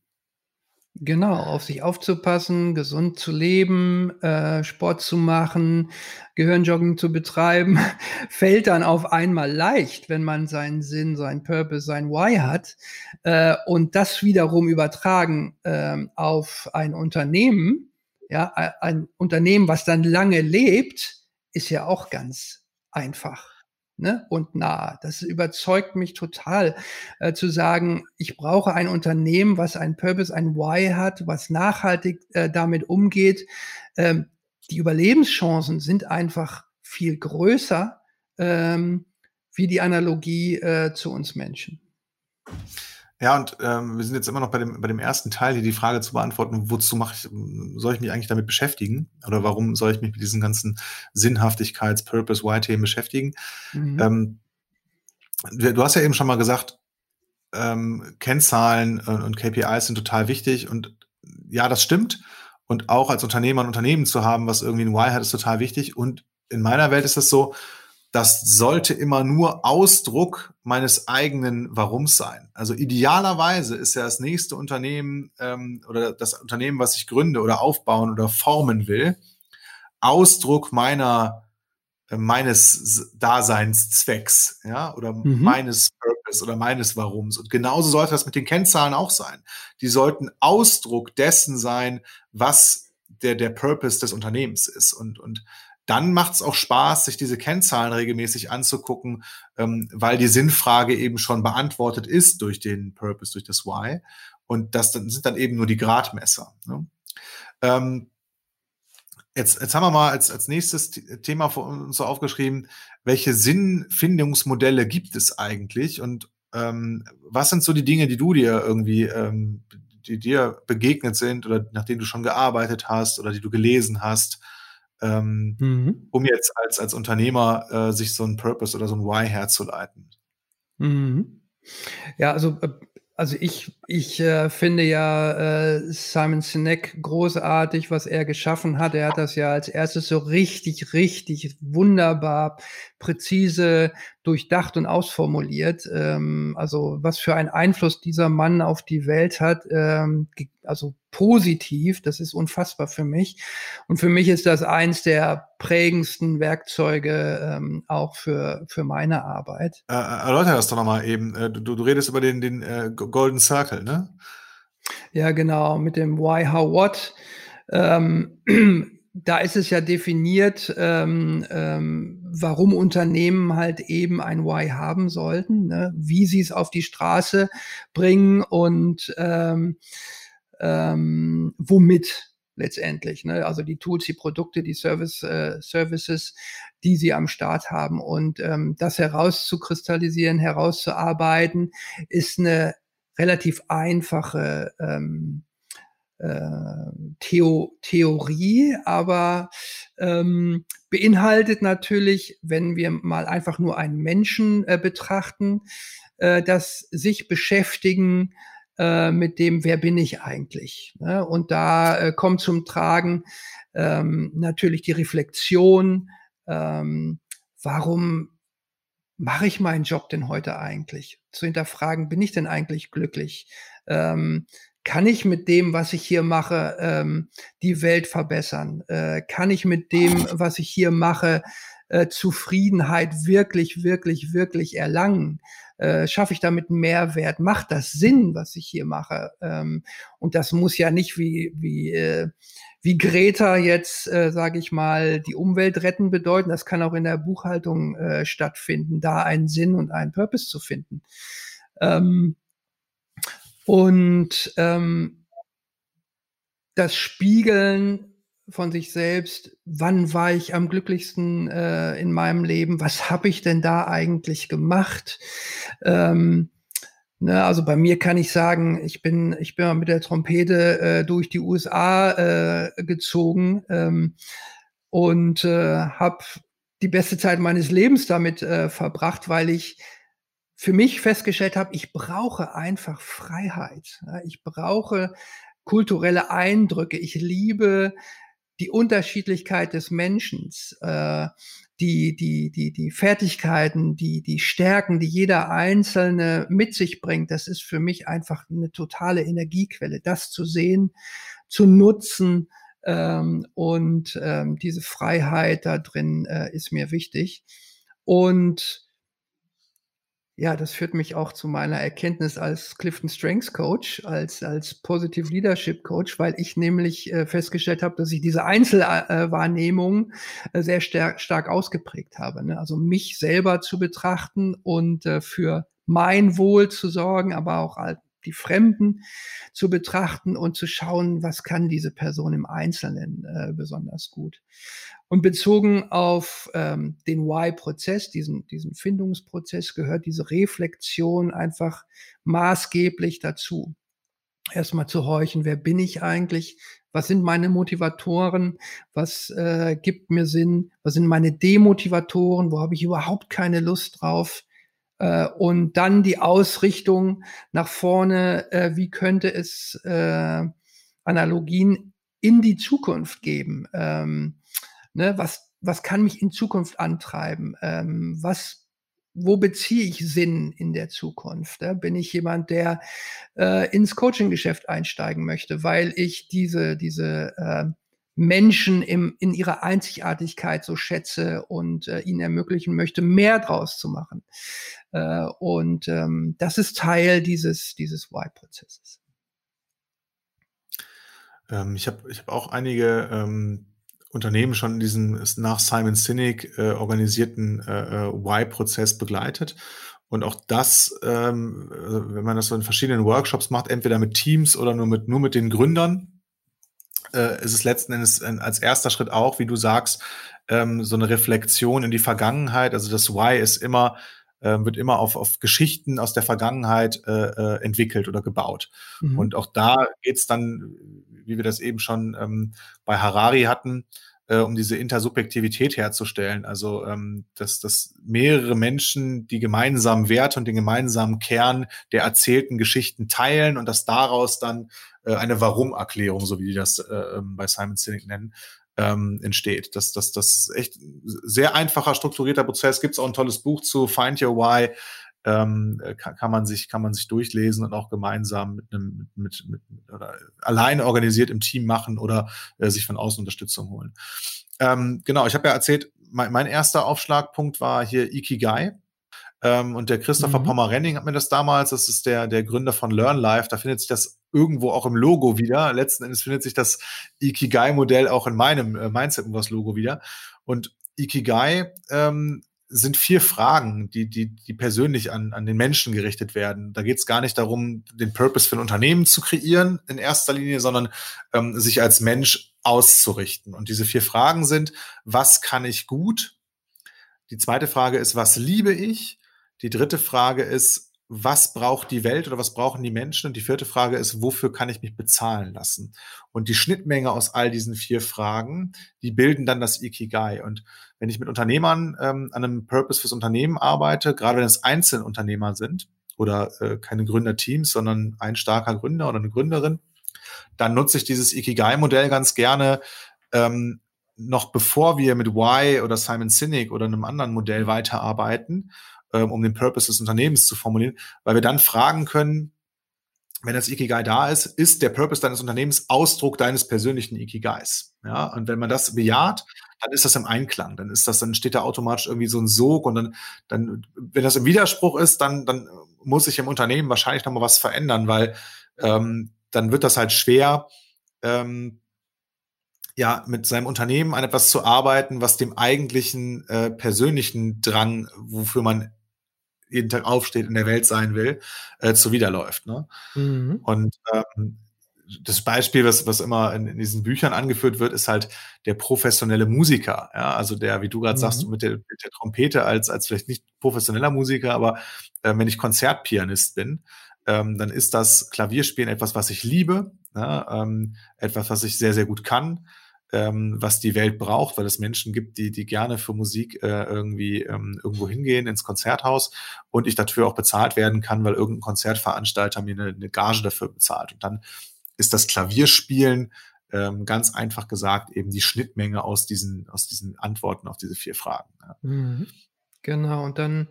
Genau, auf sich aufzupassen, gesund zu leben, äh, Sport zu machen, Gehirnjogging zu betreiben, fällt dann auf einmal leicht, wenn man seinen Sinn, seinen Purpose, sein Why hat äh, und das wiederum übertragen äh, auf ein Unternehmen, ja, ein Unternehmen, was dann lange lebt, ist ja auch ganz einfach ne, und nah. Das überzeugt mich total äh, zu sagen, ich brauche ein Unternehmen, was ein Purpose, ein Why hat, was nachhaltig äh, damit umgeht. Ähm, die Überlebenschancen sind einfach viel größer ähm, wie die Analogie äh, zu uns Menschen. Ja, und ähm, wir sind jetzt immer noch bei dem, bei dem ersten Teil, hier die Frage zu beantworten, wozu mache ich, soll ich mich eigentlich damit beschäftigen? Oder warum soll ich mich mit diesen ganzen Sinnhaftigkeits-, Purpose, Why-Themen beschäftigen? Mhm. Ähm, du hast ja eben schon mal gesagt, ähm, Kennzahlen und, und KPIs sind total wichtig. Und ja, das stimmt. Und auch als Unternehmer ein Unternehmen zu haben, was irgendwie ein Why hat, ist total wichtig. Und in meiner Welt ist das so, das sollte immer nur Ausdruck meines eigenen Warums sein. Also idealerweise ist ja das nächste Unternehmen ähm, oder das Unternehmen, was ich gründe oder aufbauen oder formen will, Ausdruck meiner äh, meines Daseinszwecks, ja, oder mhm. meines Purpose oder meines Warums. Und genauso sollte das mit den Kennzahlen auch sein. Die sollten Ausdruck dessen sein, was der, der Purpose des Unternehmens ist. Und, und dann macht es auch Spaß, sich diese Kennzahlen regelmäßig anzugucken, ähm, weil die Sinnfrage eben schon beantwortet ist durch den Purpose, durch das Why. Und das dann, sind dann eben nur die Gradmesser. Ne? Ähm, Jetzt, jetzt haben wir mal als, als nächstes Thema für uns so aufgeschrieben, welche Sinnfindungsmodelle gibt es eigentlich und ähm, was sind so die Dinge, die du dir irgendwie, ähm, die dir begegnet sind oder nach denen du schon gearbeitet hast oder die du gelesen hast, ähm, mhm. um jetzt als, als Unternehmer äh, sich so ein Purpose oder so ein Why herzuleiten? Mhm. Ja, also äh, also ich, ich äh, finde ja äh, Simon Sinek großartig, was er geschaffen hat. Er hat das ja als erstes so richtig, richtig wunderbar, präzise, durchdacht und ausformuliert. Ähm, also was für einen Einfluss dieser Mann auf die Welt hat, ähm, also positiv, das ist unfassbar für mich. Und für mich ist das eins der prägendsten Werkzeuge ähm, auch für, für meine Arbeit. Äh, erläutere das doch nochmal eben. Äh, du, du redest über den, den äh, Golden Circle, ne? Ja, genau, mit dem Why, How, What. Ähm, da ist es ja definiert, ähm, ähm, warum Unternehmen halt eben ein Why haben sollten, ne? wie sie es auf die Straße bringen und ähm, ähm, womit letztendlich. Ne? Also die Tools, die Produkte, die Service, äh, Services, die sie am Start haben. Und ähm, das herauszukristallisieren, herauszuarbeiten, ist eine relativ einfache ähm, äh, Theo Theorie, aber ähm, beinhaltet natürlich, wenn wir mal einfach nur einen Menschen äh, betrachten, äh, das sich beschäftigen äh, mit dem, wer bin ich eigentlich? Ne? Und da äh, kommt zum Tragen ähm, natürlich die Reflexion, ähm, warum mache ich meinen Job denn heute eigentlich? Zu hinterfragen, bin ich denn eigentlich glücklich? Ähm, kann ich mit dem, was ich hier mache, ähm, die Welt verbessern? Äh, kann ich mit dem, was ich hier mache, äh, Zufriedenheit wirklich, wirklich, wirklich erlangen? Äh, schaffe ich damit Mehrwert? Macht das Sinn, was ich hier mache? Ähm, und das muss ja nicht wie, wie, äh, wie Greta jetzt, äh, sage ich mal, die Umwelt retten bedeuten. Das kann auch in der Buchhaltung stattfinden, da einen Sinn und einen Purpose zu finden. Ähm, und ähm, das Spiegeln von sich selbst, wann war ich am glücklichsten äh, in meinem Leben, was habe ich denn da eigentlich gemacht? Ähm, ne, also bei mir kann ich sagen, ich bin, ich bin mit der Trompete äh, durch die USA äh, gezogen ähm, und äh, habe die beste Zeit meines Lebens damit äh, verbracht, weil ich für mich festgestellt habe, ich brauche einfach Freiheit. Ich brauche kulturelle Eindrücke. Ich liebe die Unterschiedlichkeit des Menschen, äh, die, die, die, die Fertigkeiten, die, die Stärken, die jeder Einzelne mit sich bringt, das ist für mich einfach eine totale Energiequelle, das zu sehen, zu nutzen. Ähm, und ähm, diese Freiheit da drin äh, ist mir wichtig. Und ja, das führt mich auch zu meiner Erkenntnis als Clifton Strengths Coach, als, als Positive Leadership Coach, weil ich nämlich äh, festgestellt habe, dass ich diese Einzelwahrnehmung äh, sehr stark, stark ausgeprägt habe. Ne? Also mich selber zu betrachten und äh, für mein Wohl zu sorgen, aber auch die Fremden zu betrachten und zu schauen, was kann diese Person im Einzelnen äh, besonders gut. Und bezogen auf ähm, den Why-Prozess, diesen, diesen Findungsprozess, gehört diese Reflexion einfach maßgeblich dazu. Erstmal zu horchen, wer bin ich eigentlich? Was sind meine Motivatoren? Was äh, gibt mir Sinn? Was sind meine Demotivatoren? Wo habe ich überhaupt keine Lust drauf? Äh, und dann die Ausrichtung nach vorne. Äh, wie könnte es äh, Analogien in die Zukunft geben? Ähm, ne, was was kann mich in Zukunft antreiben? Ähm, was wo beziehe ich Sinn in der Zukunft? Bin ich jemand, der äh, ins Coaching-Geschäft einsteigen möchte, weil ich diese, diese äh, Menschen im, in ihrer Einzigartigkeit so schätze und äh, ihnen ermöglichen möchte, mehr draus zu machen. Äh, und ähm, das ist Teil dieses, dieses Why-Prozesses. Ähm, ich habe ich hab auch einige ähm, Unternehmen schon in diesem nach Simon Sinek äh, organisierten äh, Y-Prozess äh, begleitet. Und auch das, ähm, also wenn man das so in verschiedenen Workshops macht, entweder mit Teams oder nur mit, nur mit den Gründern, äh, ist es letzten Endes als erster Schritt auch, wie du sagst, ähm, so eine Reflexion in die Vergangenheit. Also das Why ist immer, äh, wird immer auf, auf Geschichten aus der Vergangenheit äh, äh entwickelt oder gebaut. Mhm. Und auch da geht's dann, wie wir das eben schon ähm, bei Harari hatten, äh, um diese Intersubjektivität herzustellen. Also ähm, dass, dass mehrere Menschen die gemeinsamen Werte und den gemeinsamen Kern der erzählten Geschichten teilen und dass daraus dann äh, eine Warum-Erklärung, so wie die das äh, ähm, bei Simon Sinek nennen, ähm, entsteht. Das, das, das ist echt sehr einfacher, strukturierter Prozess. Gibt es auch ein tolles Buch zu Find Your Why ähm, kann, kann, man sich kann man sich durchlesen und auch gemeinsam mit einem mit, mit, mit oder alleine organisiert im Team machen oder äh, sich von außen Unterstützung holen. Ähm, genau, ich habe ja erzählt, mein, mein erster Aufschlagpunkt war hier Ikigai. Ähm, und der Christopher mhm. Pommerenning hat mir das damals, das ist der, der Gründer von Learn Life, da findet sich das irgendwo auch im Logo wieder. Letzten Endes findet sich das Ikigai-Modell auch in meinem äh, Mindset irgendwas Logo wieder. Und Ikigai ähm, sind vier Fragen, die, die, die persönlich an, an den Menschen gerichtet werden. Da geht es gar nicht darum, den Purpose für ein Unternehmen zu kreieren in erster Linie, sondern ähm, sich als Mensch auszurichten. Und diese vier Fragen sind, was kann ich gut? Die zweite Frage ist, was liebe ich? Die dritte Frage ist, was braucht die Welt oder was brauchen die Menschen? Und die vierte Frage ist, wofür kann ich mich bezahlen lassen? Und die Schnittmenge aus all diesen vier Fragen, die bilden dann das Ikigai. Und wenn ich mit Unternehmern ähm, an einem Purpose fürs Unternehmen arbeite, gerade wenn es Einzelunternehmer sind oder äh, keine Gründerteams, sondern ein starker Gründer oder eine Gründerin, dann nutze ich dieses Ikigai-Modell ganz gerne, ähm, noch bevor wir mit Y oder Simon Sinek oder einem anderen Modell weiterarbeiten ähm, um den Purpose des Unternehmens zu formulieren, weil wir dann fragen können, wenn das Ikigai da ist, ist der Purpose deines Unternehmens Ausdruck deines persönlichen Ikigais. Ja, und wenn man das bejaht, dann ist das im Einklang. Dann ist das, dann steht da automatisch irgendwie so ein Sog und dann, dann, wenn das im Widerspruch ist, dann, dann muss sich im Unternehmen wahrscheinlich nochmal was verändern, weil ähm, dann wird das halt schwer, ähm, ja, mit seinem Unternehmen an etwas zu arbeiten, was dem eigentlichen äh, persönlichen Drang, wofür man jeden Tag aufsteht, in der Welt sein will, äh, zuwiderläuft. Ne? Mhm. Und ähm, das Beispiel, was, was immer in, in, diesen Büchern angeführt wird, ist halt der professionelle Musiker. Ja? Also der, wie du gerade mhm. sagst, mit der, mit der Trompete als, als vielleicht nicht professioneller Musiker, aber äh, wenn ich Konzertpianist bin, ähm, dann ist das Klavierspielen etwas, was ich liebe, ja? ähm, etwas, was ich sehr, sehr gut kann ähm, was die Welt braucht, weil es Menschen gibt, die, die gerne für Musik äh, irgendwie ähm, irgendwo hingehen, ins Konzerthaus und ich dafür auch bezahlt werden kann, weil irgendein Konzertveranstalter mir eine, eine Gage dafür bezahlt. Und dann ist das Klavierspielen ähm, ganz einfach gesagt eben die Schnittmenge aus diesen, aus diesen Antworten auf diese vier Fragen. Ja. Mhm. Genau, und dann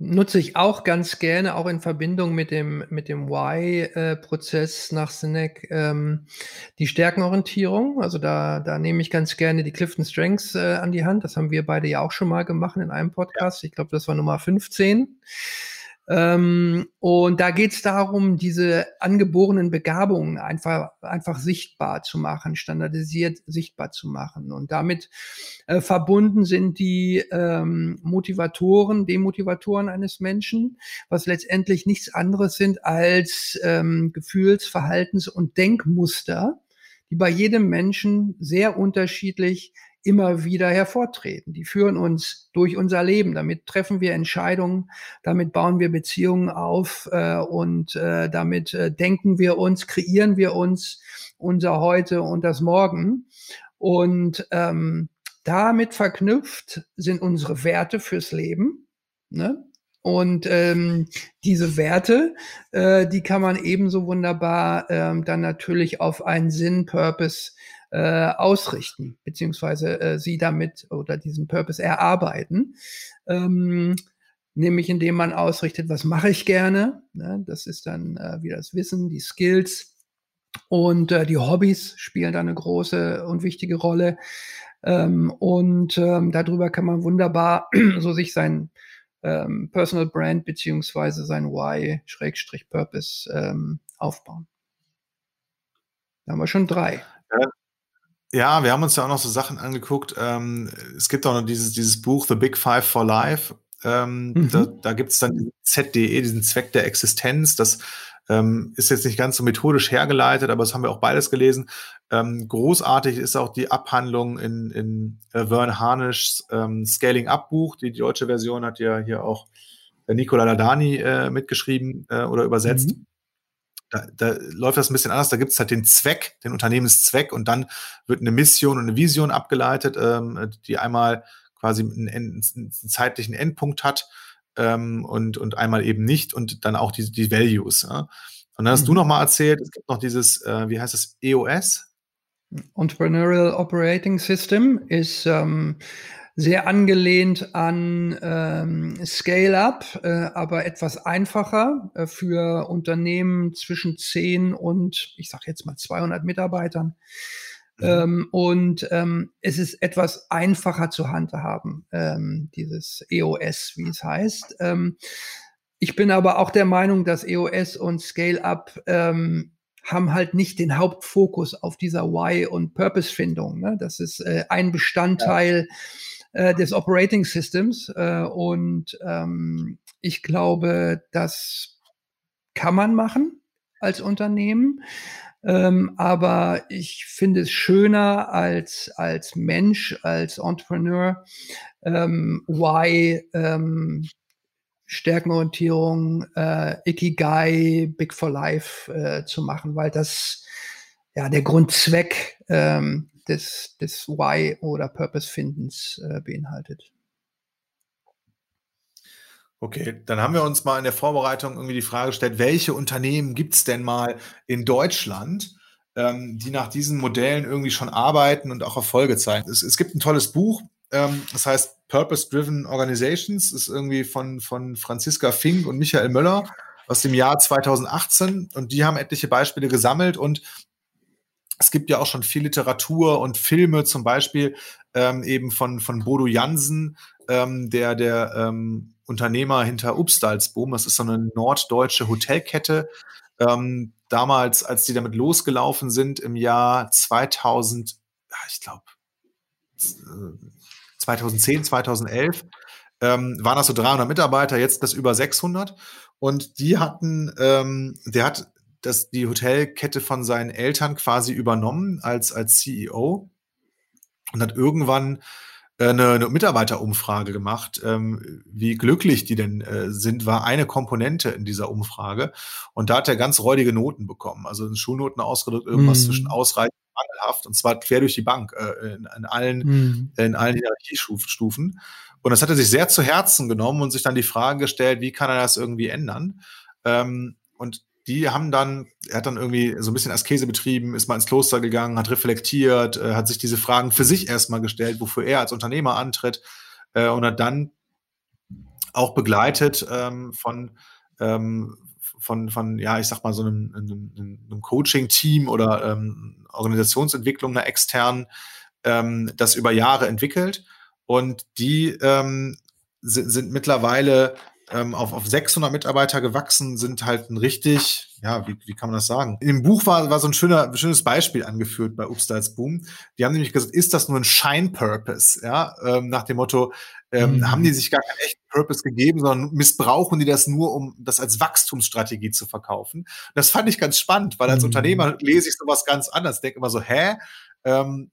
Nutze ich auch ganz gerne, auch in Verbindung mit dem, mit dem Why-Prozess nach Sinek, ähm, die Stärkenorientierung. Also da, da nehme ich ganz gerne die Clifton Strengths äh, an die Hand. Das haben wir beide ja auch schon mal gemacht in einem Podcast. Ich glaube, das war Nummer 15. Ähm, und da geht es darum, diese angeborenen Begabungen einfach, einfach sichtbar zu machen, standardisiert sichtbar zu machen. Und damit äh, verbunden sind die ähm, Motivatoren, Demotivatoren eines Menschen, was letztendlich nichts anderes sind als ähm, Gefühls-, Verhaltens- und Denkmuster, die bei jedem Menschen sehr unterschiedlich immer wieder hervortreten. Die führen uns durch unser Leben. Damit treffen wir Entscheidungen, damit bauen wir Beziehungen auf äh, und äh, damit äh, denken wir uns, kreieren wir uns unser Heute und das Morgen. Und ähm, damit verknüpft sind unsere Werte fürs Leben. Ne? Und ähm, diese Werte, äh, die kann man ebenso wunderbar ähm, dann natürlich auf einen Sinn, Purpose äh, ausrichten, beziehungsweise äh, sie damit oder diesen Purpose erarbeiten. Ähm, nämlich indem man ausrichtet, was mache ich gerne. Ne? Das ist dann äh, wieder das Wissen, die Skills und äh, die Hobbys spielen da eine große und wichtige Rolle. Ähm, und ähm, darüber kann man wunderbar so sich sein ähm, Personal Brand beziehungsweise sein Why-Purpose ähm, aufbauen. Da haben wir schon drei. Ja, wir haben uns ja auch noch so Sachen angeguckt. Ähm, es gibt auch noch dieses, dieses Buch The Big Five for Life. Ähm, mhm. Da, da gibt es dann ZDE, diesen Zweck der Existenz. Das ähm, ist jetzt nicht ganz so methodisch hergeleitet, aber das haben wir auch beides gelesen. Ähm, großartig ist auch die Abhandlung in, in äh, Vern Harnischs ähm, Scaling Up Buch. Die, die, deutsche Version hat ja hier auch äh, Nicola Ladani äh, mitgeschrieben äh, oder übersetzt. Mhm. Da, da läuft das ein bisschen anders. Da gibt es halt den Zweck, den Unternehmenszweck und dann wird eine Mission und eine Vision abgeleitet, ähm, die einmal quasi einen, einen, einen zeitlichen Endpunkt hat ähm, und, und einmal eben nicht und dann auch die, die Values. Ja. Und dann hast mhm. du noch mal erzählt, es gibt noch dieses, äh, wie heißt das, EOS? Entrepreneurial Operating System ist ähm, sehr angelehnt an ähm, Scale-up, äh, aber etwas einfacher äh, für Unternehmen zwischen 10 und, ich sage jetzt mal 200 Mitarbeitern. Mhm. Ähm, und ähm, es ist etwas einfacher zu handhaben, ähm, dieses EOS, wie es heißt. Ähm, ich bin aber auch der Meinung, dass EOS und Scale-Up ähm, haben halt nicht den Hauptfokus auf dieser Why- und Purpose-Findung. Ne? Das ist äh, ein Bestandteil ja. Äh, des Operating Systems. Äh, und ähm, ich glaube, das kann man machen als Unternehmen. Ähm, aber ich finde es schöner als, als Mensch, als Entrepreneur, ähm, why, ähm, Stärkenorientierung, äh, Ikigai, Big for Life äh, zu machen, weil das ja der Grundzweck ähm, des, des Why oder Purpose-Findens äh, beinhaltet. Okay, dann haben wir uns mal in der Vorbereitung irgendwie die Frage gestellt, welche Unternehmen gibt es denn mal in Deutschland, ähm, die nach diesen Modellen irgendwie schon arbeiten und auch Erfolge zeigen? Es, es gibt ein tolles Buch, ähm, das heißt Purpose-Driven Organizations, ist irgendwie von, von Franziska Fink und Michael Möller aus dem Jahr 2018 und die haben etliche Beispiele gesammelt und es gibt ja auch schon viel Literatur und Filme, zum Beispiel ähm, eben von, von Bodo Jansen, ähm, der, der ähm, Unternehmer hinter Upstalsboom. Das ist so eine norddeutsche Hotelkette. Ähm, damals, als die damit losgelaufen sind im Jahr 2000, ich glaube 2010, 2011, ähm, waren das so 300 Mitarbeiter, jetzt das über 600. Und die hatten, ähm, der hat das, die Hotelkette von seinen Eltern quasi übernommen als, als CEO und hat irgendwann eine, eine Mitarbeiterumfrage gemacht. Ähm, wie glücklich die denn äh, sind, war eine Komponente in dieser Umfrage. Und da hat er ganz räudige Noten bekommen. Also in Schulnoten ausgedrückt, irgendwas mm. zwischen ausreichend und mangelhaft. Und zwar quer durch die Bank, äh, in, in, allen, mm. in allen Hierarchiestufen. Und das hat er sich sehr zu Herzen genommen und sich dann die Frage gestellt, wie kann er das irgendwie ändern? Ähm, und die haben dann, er hat dann irgendwie so ein bisschen Askese betrieben, ist mal ins Kloster gegangen, hat reflektiert, äh, hat sich diese Fragen für sich erstmal gestellt, wofür er als Unternehmer antritt äh, und hat dann auch begleitet ähm, von, ähm, von, von, ja, ich sag mal, so einem, einem, einem Coaching-Team oder ähm, Organisationsentwicklung einer externen, ähm, das über Jahre entwickelt. Und die ähm, sind, sind mittlerweile ähm, auf, auf 600 Mitarbeiter gewachsen, sind halt ein richtig, ja, wie, wie kann man das sagen? Dem Buch war, war so ein schöner, schönes Beispiel angeführt bei Upstyles Boom. Die haben nämlich gesagt, ist das nur ein Shine-Purpose? Ja, ähm, nach dem Motto, ähm, mhm. haben die sich gar keinen echten Purpose gegeben, sondern missbrauchen die das nur, um das als Wachstumsstrategie zu verkaufen. Das fand ich ganz spannend, weil als mhm. Unternehmer lese ich sowas ganz anders. Denke immer so, hä? Ähm,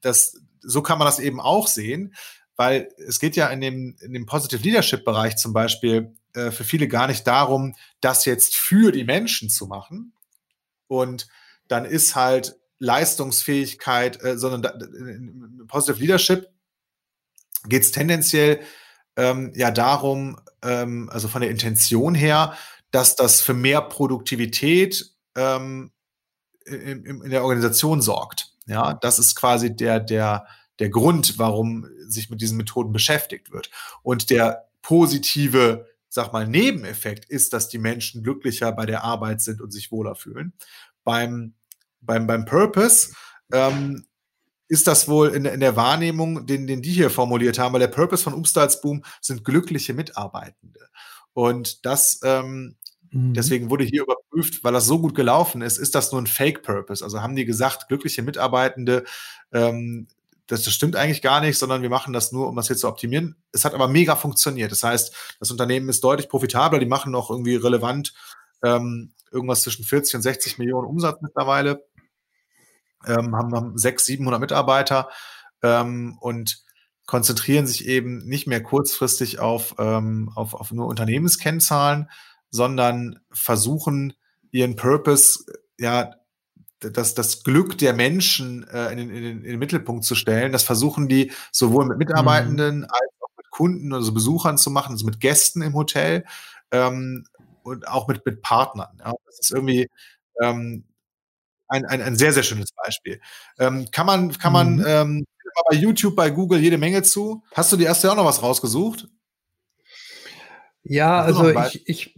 das, so kann man das eben auch sehen weil es geht ja in dem, in dem Positive Leadership Bereich zum Beispiel äh, für viele gar nicht darum, das jetzt für die Menschen zu machen. Und dann ist halt Leistungsfähigkeit, äh, sondern da, in Positive Leadership geht es tendenziell ähm, ja darum, ähm, also von der Intention her, dass das für mehr Produktivität ähm, in, in, der Organisation sorgt. Ja, das ist quasi der, der, der Grund, warum sich mit diesen Methoden beschäftigt wird. Und der positive, sag mal, Nebeneffekt ist, dass die Menschen glücklicher bei der Arbeit sind und sich wohler fühlen. Beim, beim, beim Purpose ähm, ist das wohl in, in der Wahrnehmung, den, den die hier formuliert haben, weil der Purpose von Umstalsboom sind glückliche Mitarbeitende. Und das, ähm, mhm. deswegen wurde hier überprüft, weil das so gut gelaufen ist, ist das nur ein Fake-Purpose. Also haben die gesagt, glückliche Mitarbeitende, ähm, das, das stimmt eigentlich gar nicht, sondern wir machen das nur, um das jetzt zu optimieren. Es hat aber mega funktioniert. Das heißt, das Unternehmen ist deutlich profitabler, die machen noch irgendwie relevant ähm, irgendwas zwischen 40 und 60 Millionen Umsatz mittlerweile ähm, haben, haben 600, 700 Mitarbeiter ähm, und konzentrieren sich eben nicht mehr kurzfristig auf, ähm, auf, auf nur Unternehmenskennzahlen, sondern versuchen ihren Purpose, ja, das, das Glück der Menschen äh, in, den, in, den, in den Mittelpunkt zu stellen. Das versuchen die sowohl mit Mitarbeitenden mhm. als auch mit Kunden, also Besuchern zu machen, also mit Gästen im Hotel ähm, und auch mit, mit Partnern. Ja. Das ist irgendwie, ähm, ein, ein, ein sehr, sehr schönes Beispiel. Ähm, kann man, kann man mhm. ähm, bei YouTube, bei Google jede Menge zu. Hast du dir erst ja auch noch was rausgesucht? Ja, also ich, ich,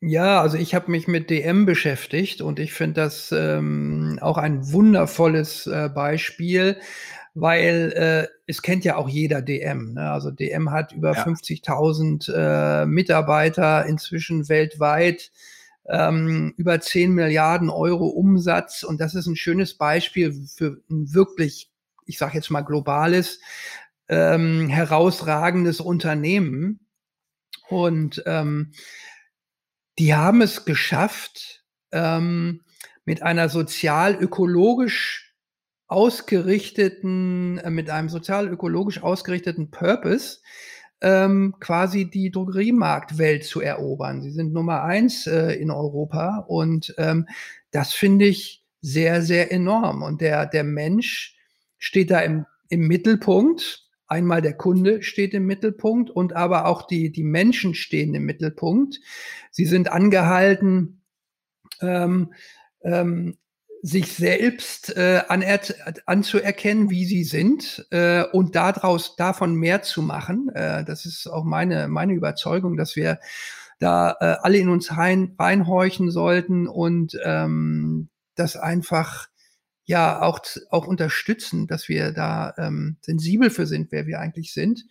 ja, also ich habe mich mit DM beschäftigt und ich finde das ähm, auch ein wundervolles äh, Beispiel, weil äh, es kennt ja auch jeder DM. Ne? Also DM hat über ja. 50.000 äh, Mitarbeiter inzwischen weltweit ähm, über 10 Milliarden Euro Umsatz. Und das ist ein schönes Beispiel für ein wirklich, ich sage jetzt mal globales, ähm, herausragendes Unternehmen. Und ähm, die haben es geschafft, ähm, mit einer sozial-ökologisch ausgerichteten, äh, mit einem sozial-ökologisch ausgerichteten Purpose, ähm, quasi die Drogeriemarktwelt zu erobern. Sie sind Nummer eins äh, in Europa und ähm, das finde ich sehr, sehr enorm. Und der, der Mensch steht da im, im Mittelpunkt. Einmal der Kunde steht im Mittelpunkt und aber auch die, die Menschen stehen im Mittelpunkt. Sie sind angehalten, ähm, ähm, sich selbst äh, anzuerkennen, wie sie sind äh, und daraus davon mehr zu machen. Äh, das ist auch meine meine Überzeugung, dass wir da äh, alle in uns rein, reinhorchen sollten und ähm, das einfach ja auch auch unterstützen, dass wir da ähm, sensibel für sind, wer wir eigentlich sind.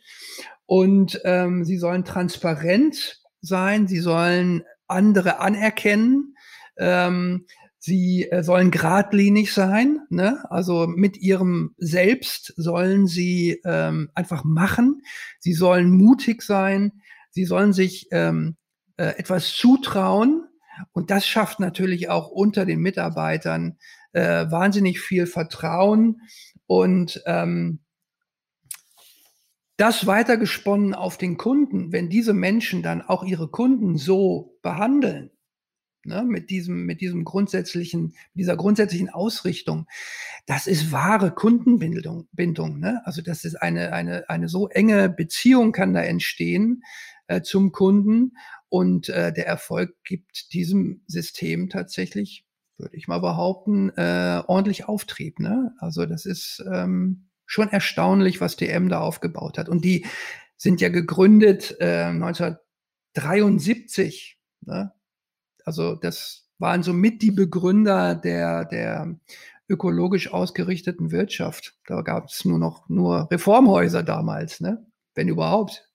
Und ähm, sie sollen transparent sein, sie sollen andere anerkennen. Ähm, Sie äh, sollen geradlinig sein, ne? also mit ihrem Selbst sollen sie ähm, einfach machen. Sie sollen mutig sein. Sie sollen sich ähm, äh, etwas zutrauen. Und das schafft natürlich auch unter den Mitarbeitern äh, wahnsinnig viel Vertrauen und ähm, das weitergesponnen auf den Kunden, wenn diese Menschen dann auch ihre Kunden so behandeln, ne, mit diesem, mit diesem grundsätzlichen, dieser grundsätzlichen Ausrichtung. Das ist wahre Kundenbindung, Bindung, ne? Also das ist eine, eine, eine so enge Beziehung kann da entstehen äh, zum Kunden und äh, der Erfolg gibt diesem System tatsächlich, würde ich mal behaupten, äh, ordentlich Auftrieb, ne? Also das ist ähm, schon erstaunlich, was DM da aufgebaut hat. Und die sind ja gegründet äh, 1973. Ne? Also das waren somit die Begründer der, der ökologisch ausgerichteten Wirtschaft. Da gab es nur noch nur Reformhäuser damals, ne? wenn überhaupt.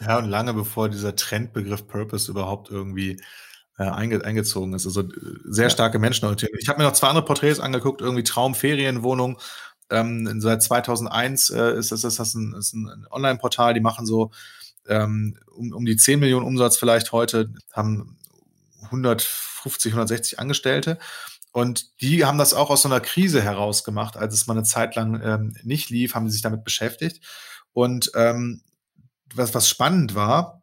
Ja, und lange bevor dieser Trendbegriff Purpose überhaupt irgendwie äh, einge eingezogen ist. Also äh, sehr ja. starke Menschen. Ich habe mir noch zwei andere Porträts angeguckt, irgendwie Traumferienwohnung. Ähm, seit 2001 äh, ist das, ist das ein, ist ein Online-Portal, die machen so ähm, um, um die 10 Millionen Umsatz vielleicht heute, haben 150, 160 Angestellte. Und die haben das auch aus so einer Krise heraus gemacht, als es mal eine Zeit lang ähm, nicht lief, haben sie sich damit beschäftigt. Und ähm, was, was spannend war,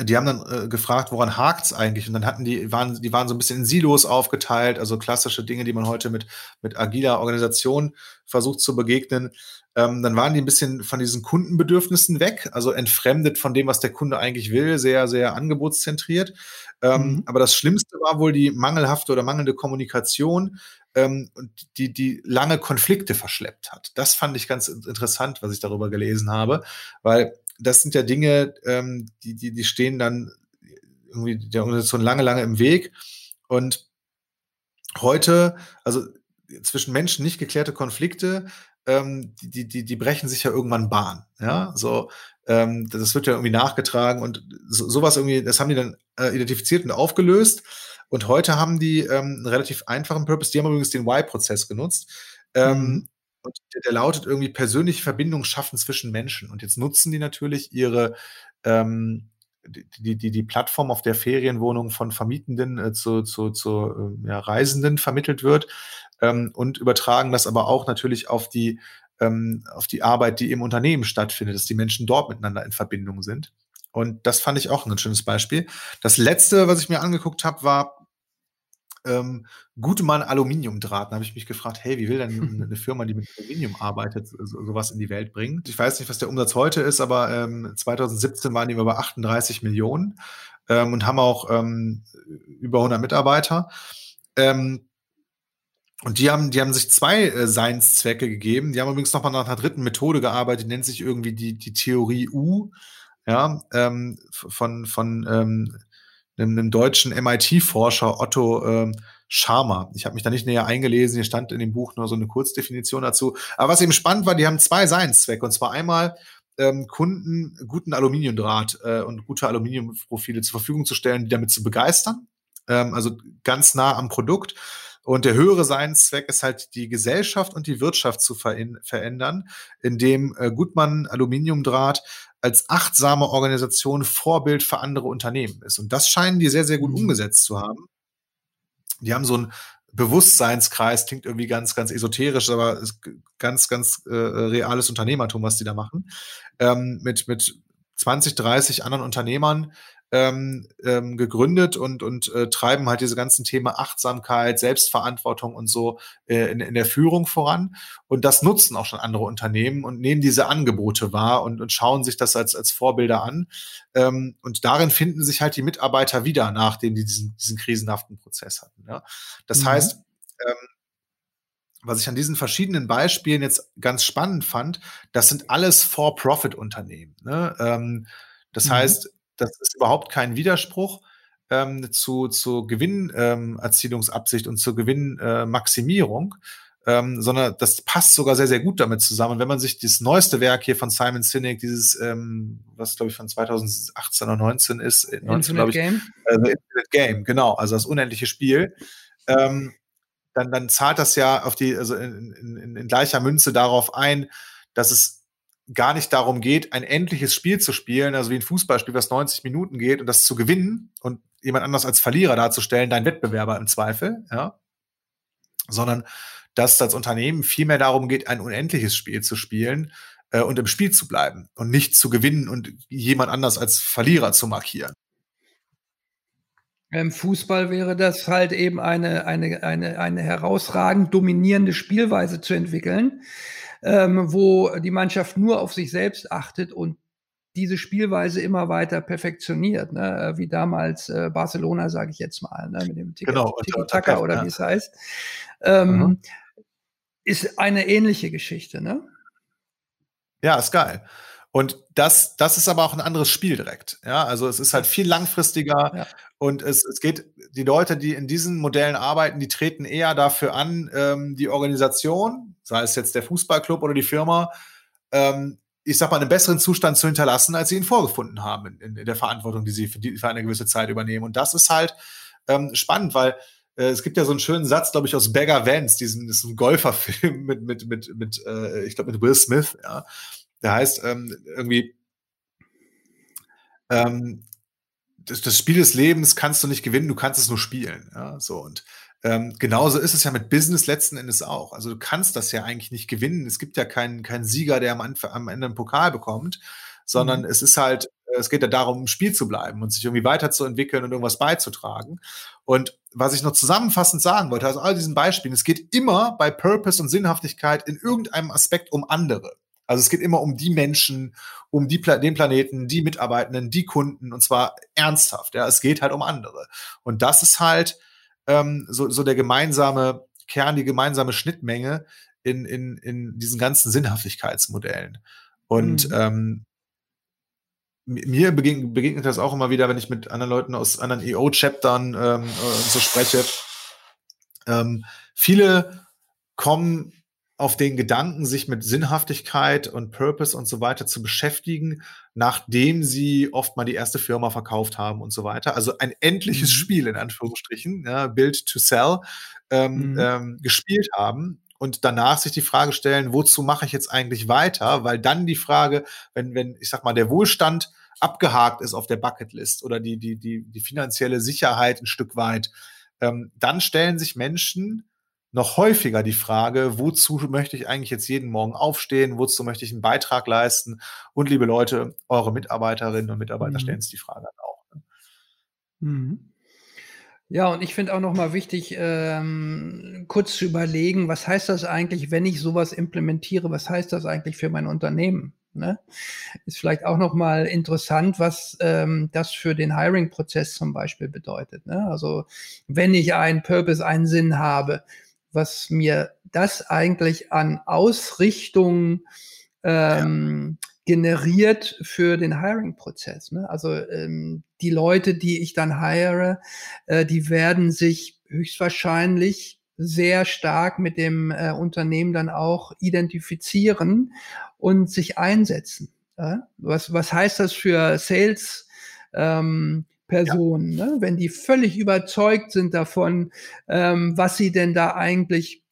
die haben dann äh, gefragt, woran hakt's eigentlich? Und dann hatten die, waren, die waren so ein bisschen in Silos aufgeteilt, also klassische Dinge, die man heute mit, mit agiler Organisation versucht zu begegnen. Ähm, dann waren die ein bisschen von diesen Kundenbedürfnissen weg, also entfremdet von dem, was der Kunde eigentlich will, sehr, sehr angebotszentriert. Ähm, mhm. Aber das Schlimmste war wohl die mangelhafte oder mangelnde Kommunikation ähm, die, die lange Konflikte verschleppt hat. Das fand ich ganz interessant, was ich darüber gelesen habe, weil das sind ja Dinge, ähm, die, die, die stehen dann irgendwie der Organisation lange, lange im Weg. Und heute, also zwischen Menschen nicht geklärte Konflikte, ähm, die, die, die brechen sich ja irgendwann Bahn. Ja, so, ähm, das wird ja irgendwie nachgetragen und so, sowas irgendwie, das haben die dann äh, identifiziert und aufgelöst. Und heute haben die ähm, einen relativ einfachen Purpose. Die haben übrigens den Y-Prozess genutzt. Ähm, mhm. Und der, der, lautet irgendwie persönliche Verbindungen schaffen zwischen Menschen. Und jetzt nutzen die natürlich ihre ähm, die, die, die Plattform, auf der Ferienwohnungen von Vermietenden äh, zu, zu, zu äh, ja, Reisenden vermittelt wird ähm, und übertragen das aber auch natürlich auf die, ähm, auf die Arbeit, die im Unternehmen stattfindet, dass die Menschen dort miteinander in Verbindung sind. Und das fand ich auch ein schönes Beispiel. Das letzte, was ich mir angeguckt habe, war ähm, Gutemann Aluminiumdraht. Da habe ich mich gefragt, hey, wie will denn eine Firma, die mit Aluminium arbeitet, so, sowas in die Welt bringen? Ich weiß nicht, was der Umsatz heute ist, aber ähm, 2017 waren die über 38 Millionen ähm, und haben auch ähm, über 100 Mitarbeiter. Ähm, und die haben, die haben sich zwei äh, Seinszwecke gegeben. Die haben übrigens nochmal nach einer dritten Methode gearbeitet, die nennt sich irgendwie die, die Theorie U, ja, ähm, von, von ähm, einem, einem deutschen MIT-Forscher Otto ähm, Scharmer. Ich habe mich da nicht näher eingelesen, hier stand in dem Buch nur so eine Kurzdefinition dazu. Aber was eben spannend war, die haben zwei Seinszwecke. Und zwar einmal ähm, Kunden guten Aluminiumdraht äh, und gute Aluminiumprofile zur Verfügung zu stellen, die damit zu begeistern. Ähm, also ganz nah am Produkt. Und der höhere Seinszweck ist halt die Gesellschaft und die Wirtschaft zu verändern, indem äh, Gutmann Aluminiumdraht als achtsame Organisation Vorbild für andere Unternehmen ist. Und das scheinen die sehr, sehr gut mhm. umgesetzt zu haben. Die haben so ein Bewusstseinskreis, klingt irgendwie ganz, ganz esoterisch, aber ist ganz, ganz äh, reales Unternehmertum, was die da machen. Ähm, mit, mit 20, 30 anderen Unternehmern, ähm, ähm, gegründet und, und äh, treiben halt diese ganzen Themen Achtsamkeit, Selbstverantwortung und so äh, in, in der Führung voran. Und das nutzen auch schon andere Unternehmen und nehmen diese Angebote wahr und, und schauen sich das als, als Vorbilder an. Ähm, und darin finden sich halt die Mitarbeiter wieder, nachdem die diesen, diesen krisenhaften Prozess hatten. Ja? Das mhm. heißt, ähm, was ich an diesen verschiedenen Beispielen jetzt ganz spannend fand, das sind alles For-Profit-Unternehmen. Ne? Ähm, das mhm. heißt, das ist überhaupt kein Widerspruch ähm, zu, zu Gewinnerzielungsabsicht ähm, und zur Gewinnmaximierung, äh, ähm, sondern das passt sogar sehr, sehr gut damit zusammen. Und wenn man sich das neueste Werk hier von Simon Sinek, dieses, ähm, was glaube ich von 2018 oder 19 ist, 19, äh, ich, Game? Äh, Infinite Game, genau, also das unendliche Spiel, ähm, dann, dann zahlt das ja auf die, also in, in, in gleicher Münze darauf ein, dass es gar nicht darum geht, ein endliches Spiel zu spielen, also wie ein Fußballspiel, was 90 Minuten geht und das zu gewinnen und jemand anders als Verlierer darzustellen, dein Wettbewerber im Zweifel, ja, sondern dass als Unternehmen viel mehr darum geht, ein unendliches Spiel zu spielen äh, und im Spiel zu bleiben und nicht zu gewinnen und jemand anders als Verlierer zu markieren. Im Fußball wäre das halt eben eine, eine, eine, eine herausragend dominierende Spielweise zu entwickeln ähm, wo die Mannschaft nur auf sich selbst achtet und diese Spielweise immer weiter perfektioniert, ne? wie damals äh, Barcelona, sage ich jetzt mal, ne? mit dem genau, Tiki-Taka oder ja. wie es heißt, ähm, mhm. ist eine ähnliche Geschichte. Ne? Ja, ist geil. Und das, das ist aber auch ein anderes Spiel direkt. Ja, also es ist halt viel langfristiger ja. und es, es geht, die Leute, die in diesen Modellen arbeiten, die treten eher dafür an, ähm, die Organisation, sei es jetzt der Fußballclub oder die Firma, ähm, ich sag mal, einen besseren Zustand zu hinterlassen, als sie ihn vorgefunden haben in, in der Verantwortung, die sie für, die, für eine gewisse Zeit übernehmen. Und das ist halt ähm, spannend, weil äh, es gibt ja so einen schönen Satz, glaube ich, aus Beggar Vance, diesem, diesem Golferfilm mit, mit, mit, mit äh, ich glaube, mit Will Smith, ja der heißt ähm, irgendwie, ähm, das, das, Spiel des Lebens kannst du nicht gewinnen, du kannst es nur spielen. Ja, so und ähm, genauso ist es ja mit Business letzten Endes auch. Also du kannst das ja eigentlich nicht gewinnen. Es gibt ja keinen, keinen Sieger, der am, am Ende einen Pokal bekommt, sondern mhm. es ist halt, es geht ja darum, im Spiel zu bleiben und sich irgendwie weiterzuentwickeln und irgendwas beizutragen. Und was ich noch zusammenfassend sagen wollte, also all diesen Beispielen, es geht immer bei Purpose und Sinnhaftigkeit in irgendeinem Aspekt um andere. Also es geht immer um die Menschen, um die, den Planeten, die Mitarbeitenden, die Kunden und zwar ernsthaft. Ja, es geht halt um andere. Und das ist halt ähm, so, so der gemeinsame Kern die gemeinsame Schnittmenge in, in, in diesen ganzen Sinnhaftigkeitsmodellen. Und mhm. ähm, mir begegnet, begegnet das auch immer wieder, wenn ich mit anderen Leuten aus anderen EO-Chaptern ähm, äh, so spreche. Ähm, viele kommen auf den Gedanken, sich mit Sinnhaftigkeit und Purpose und so weiter zu beschäftigen, nachdem sie oft mal die erste Firma verkauft haben und so weiter. Also ein endliches mhm. Spiel in Anführungsstrichen, ja, Build to Sell, ähm, mhm. ähm, gespielt haben und danach sich die Frage stellen, wozu mache ich jetzt eigentlich weiter? Weil dann die Frage, wenn, wenn, ich sag mal, der Wohlstand abgehakt ist auf der Bucketlist oder die, die, die, die finanzielle Sicherheit ein Stück weit, ähm, dann stellen sich Menschen noch häufiger die Frage, wozu möchte ich eigentlich jetzt jeden Morgen aufstehen, wozu möchte ich einen Beitrag leisten? Und liebe Leute, eure Mitarbeiterinnen und Mitarbeiter mhm. stellen sich die Frage dann auch. Ne? Mhm. Ja, und ich finde auch noch mal wichtig, ähm, kurz zu überlegen, was heißt das eigentlich, wenn ich sowas implementiere? Was heißt das eigentlich für mein Unternehmen? Ne? Ist vielleicht auch noch mal interessant, was ähm, das für den Hiring-Prozess zum Beispiel bedeutet. Ne? Also wenn ich einen Purpose, einen Sinn habe, was mir das eigentlich an Ausrichtung ähm, ja. generiert für den Hiring-Prozess. Ne? Also ähm, die Leute, die ich dann hire, äh, die werden sich höchstwahrscheinlich sehr stark mit dem äh, Unternehmen dann auch identifizieren und sich einsetzen. Ja? Was, was heißt das für Sales? Ähm, Personen, ja. ne? wenn die völlig überzeugt sind davon, ähm, was sie denn da eigentlich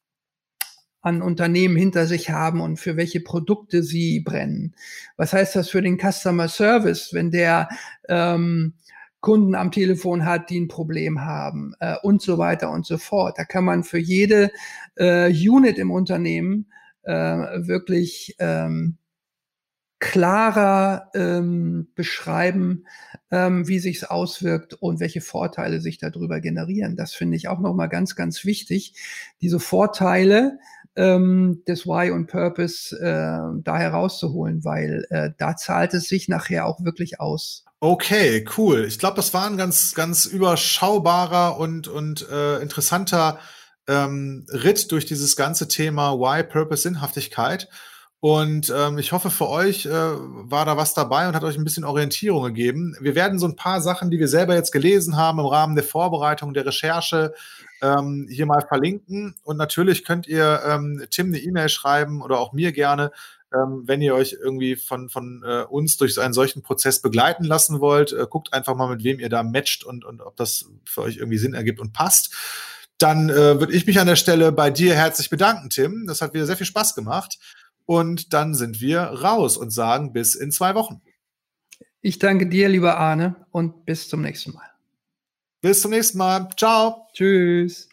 an Unternehmen hinter sich haben und für welche Produkte sie brennen. Was heißt das für den Customer Service, wenn der ähm, Kunden am Telefon hat, die ein Problem haben äh, und so weiter und so fort. Da kann man für jede äh, Unit im Unternehmen äh, wirklich ähm, klarer ähm, beschreiben, ähm, wie sich's auswirkt und welche Vorteile sich darüber generieren. Das finde ich auch nochmal ganz, ganz wichtig. Diese Vorteile ähm, des Why und Purpose äh, da herauszuholen, weil äh, da zahlt es sich nachher auch wirklich aus. Okay, cool. Ich glaube, das war ein ganz, ganz überschaubarer und, und äh, interessanter ähm, Ritt durch dieses ganze Thema Why, Purpose, Sinnhaftigkeit. Und ähm, ich hoffe, für euch äh, war da was dabei und hat euch ein bisschen Orientierung gegeben. Wir werden so ein paar Sachen, die wir selber jetzt gelesen haben im Rahmen der Vorbereitung, der Recherche, ähm, hier mal verlinken. Und natürlich könnt ihr ähm, Tim eine E-Mail schreiben oder auch mir gerne, ähm, wenn ihr euch irgendwie von, von äh, uns durch einen solchen Prozess begleiten lassen wollt. Äh, guckt einfach mal, mit wem ihr da matcht und, und ob das für euch irgendwie Sinn ergibt und passt. Dann äh, würde ich mich an der Stelle bei dir herzlich bedanken, Tim. Das hat wieder sehr viel Spaß gemacht. Und dann sind wir raus und sagen bis in zwei Wochen. Ich danke dir, lieber Arne, und bis zum nächsten Mal. Bis zum nächsten Mal. Ciao. Tschüss.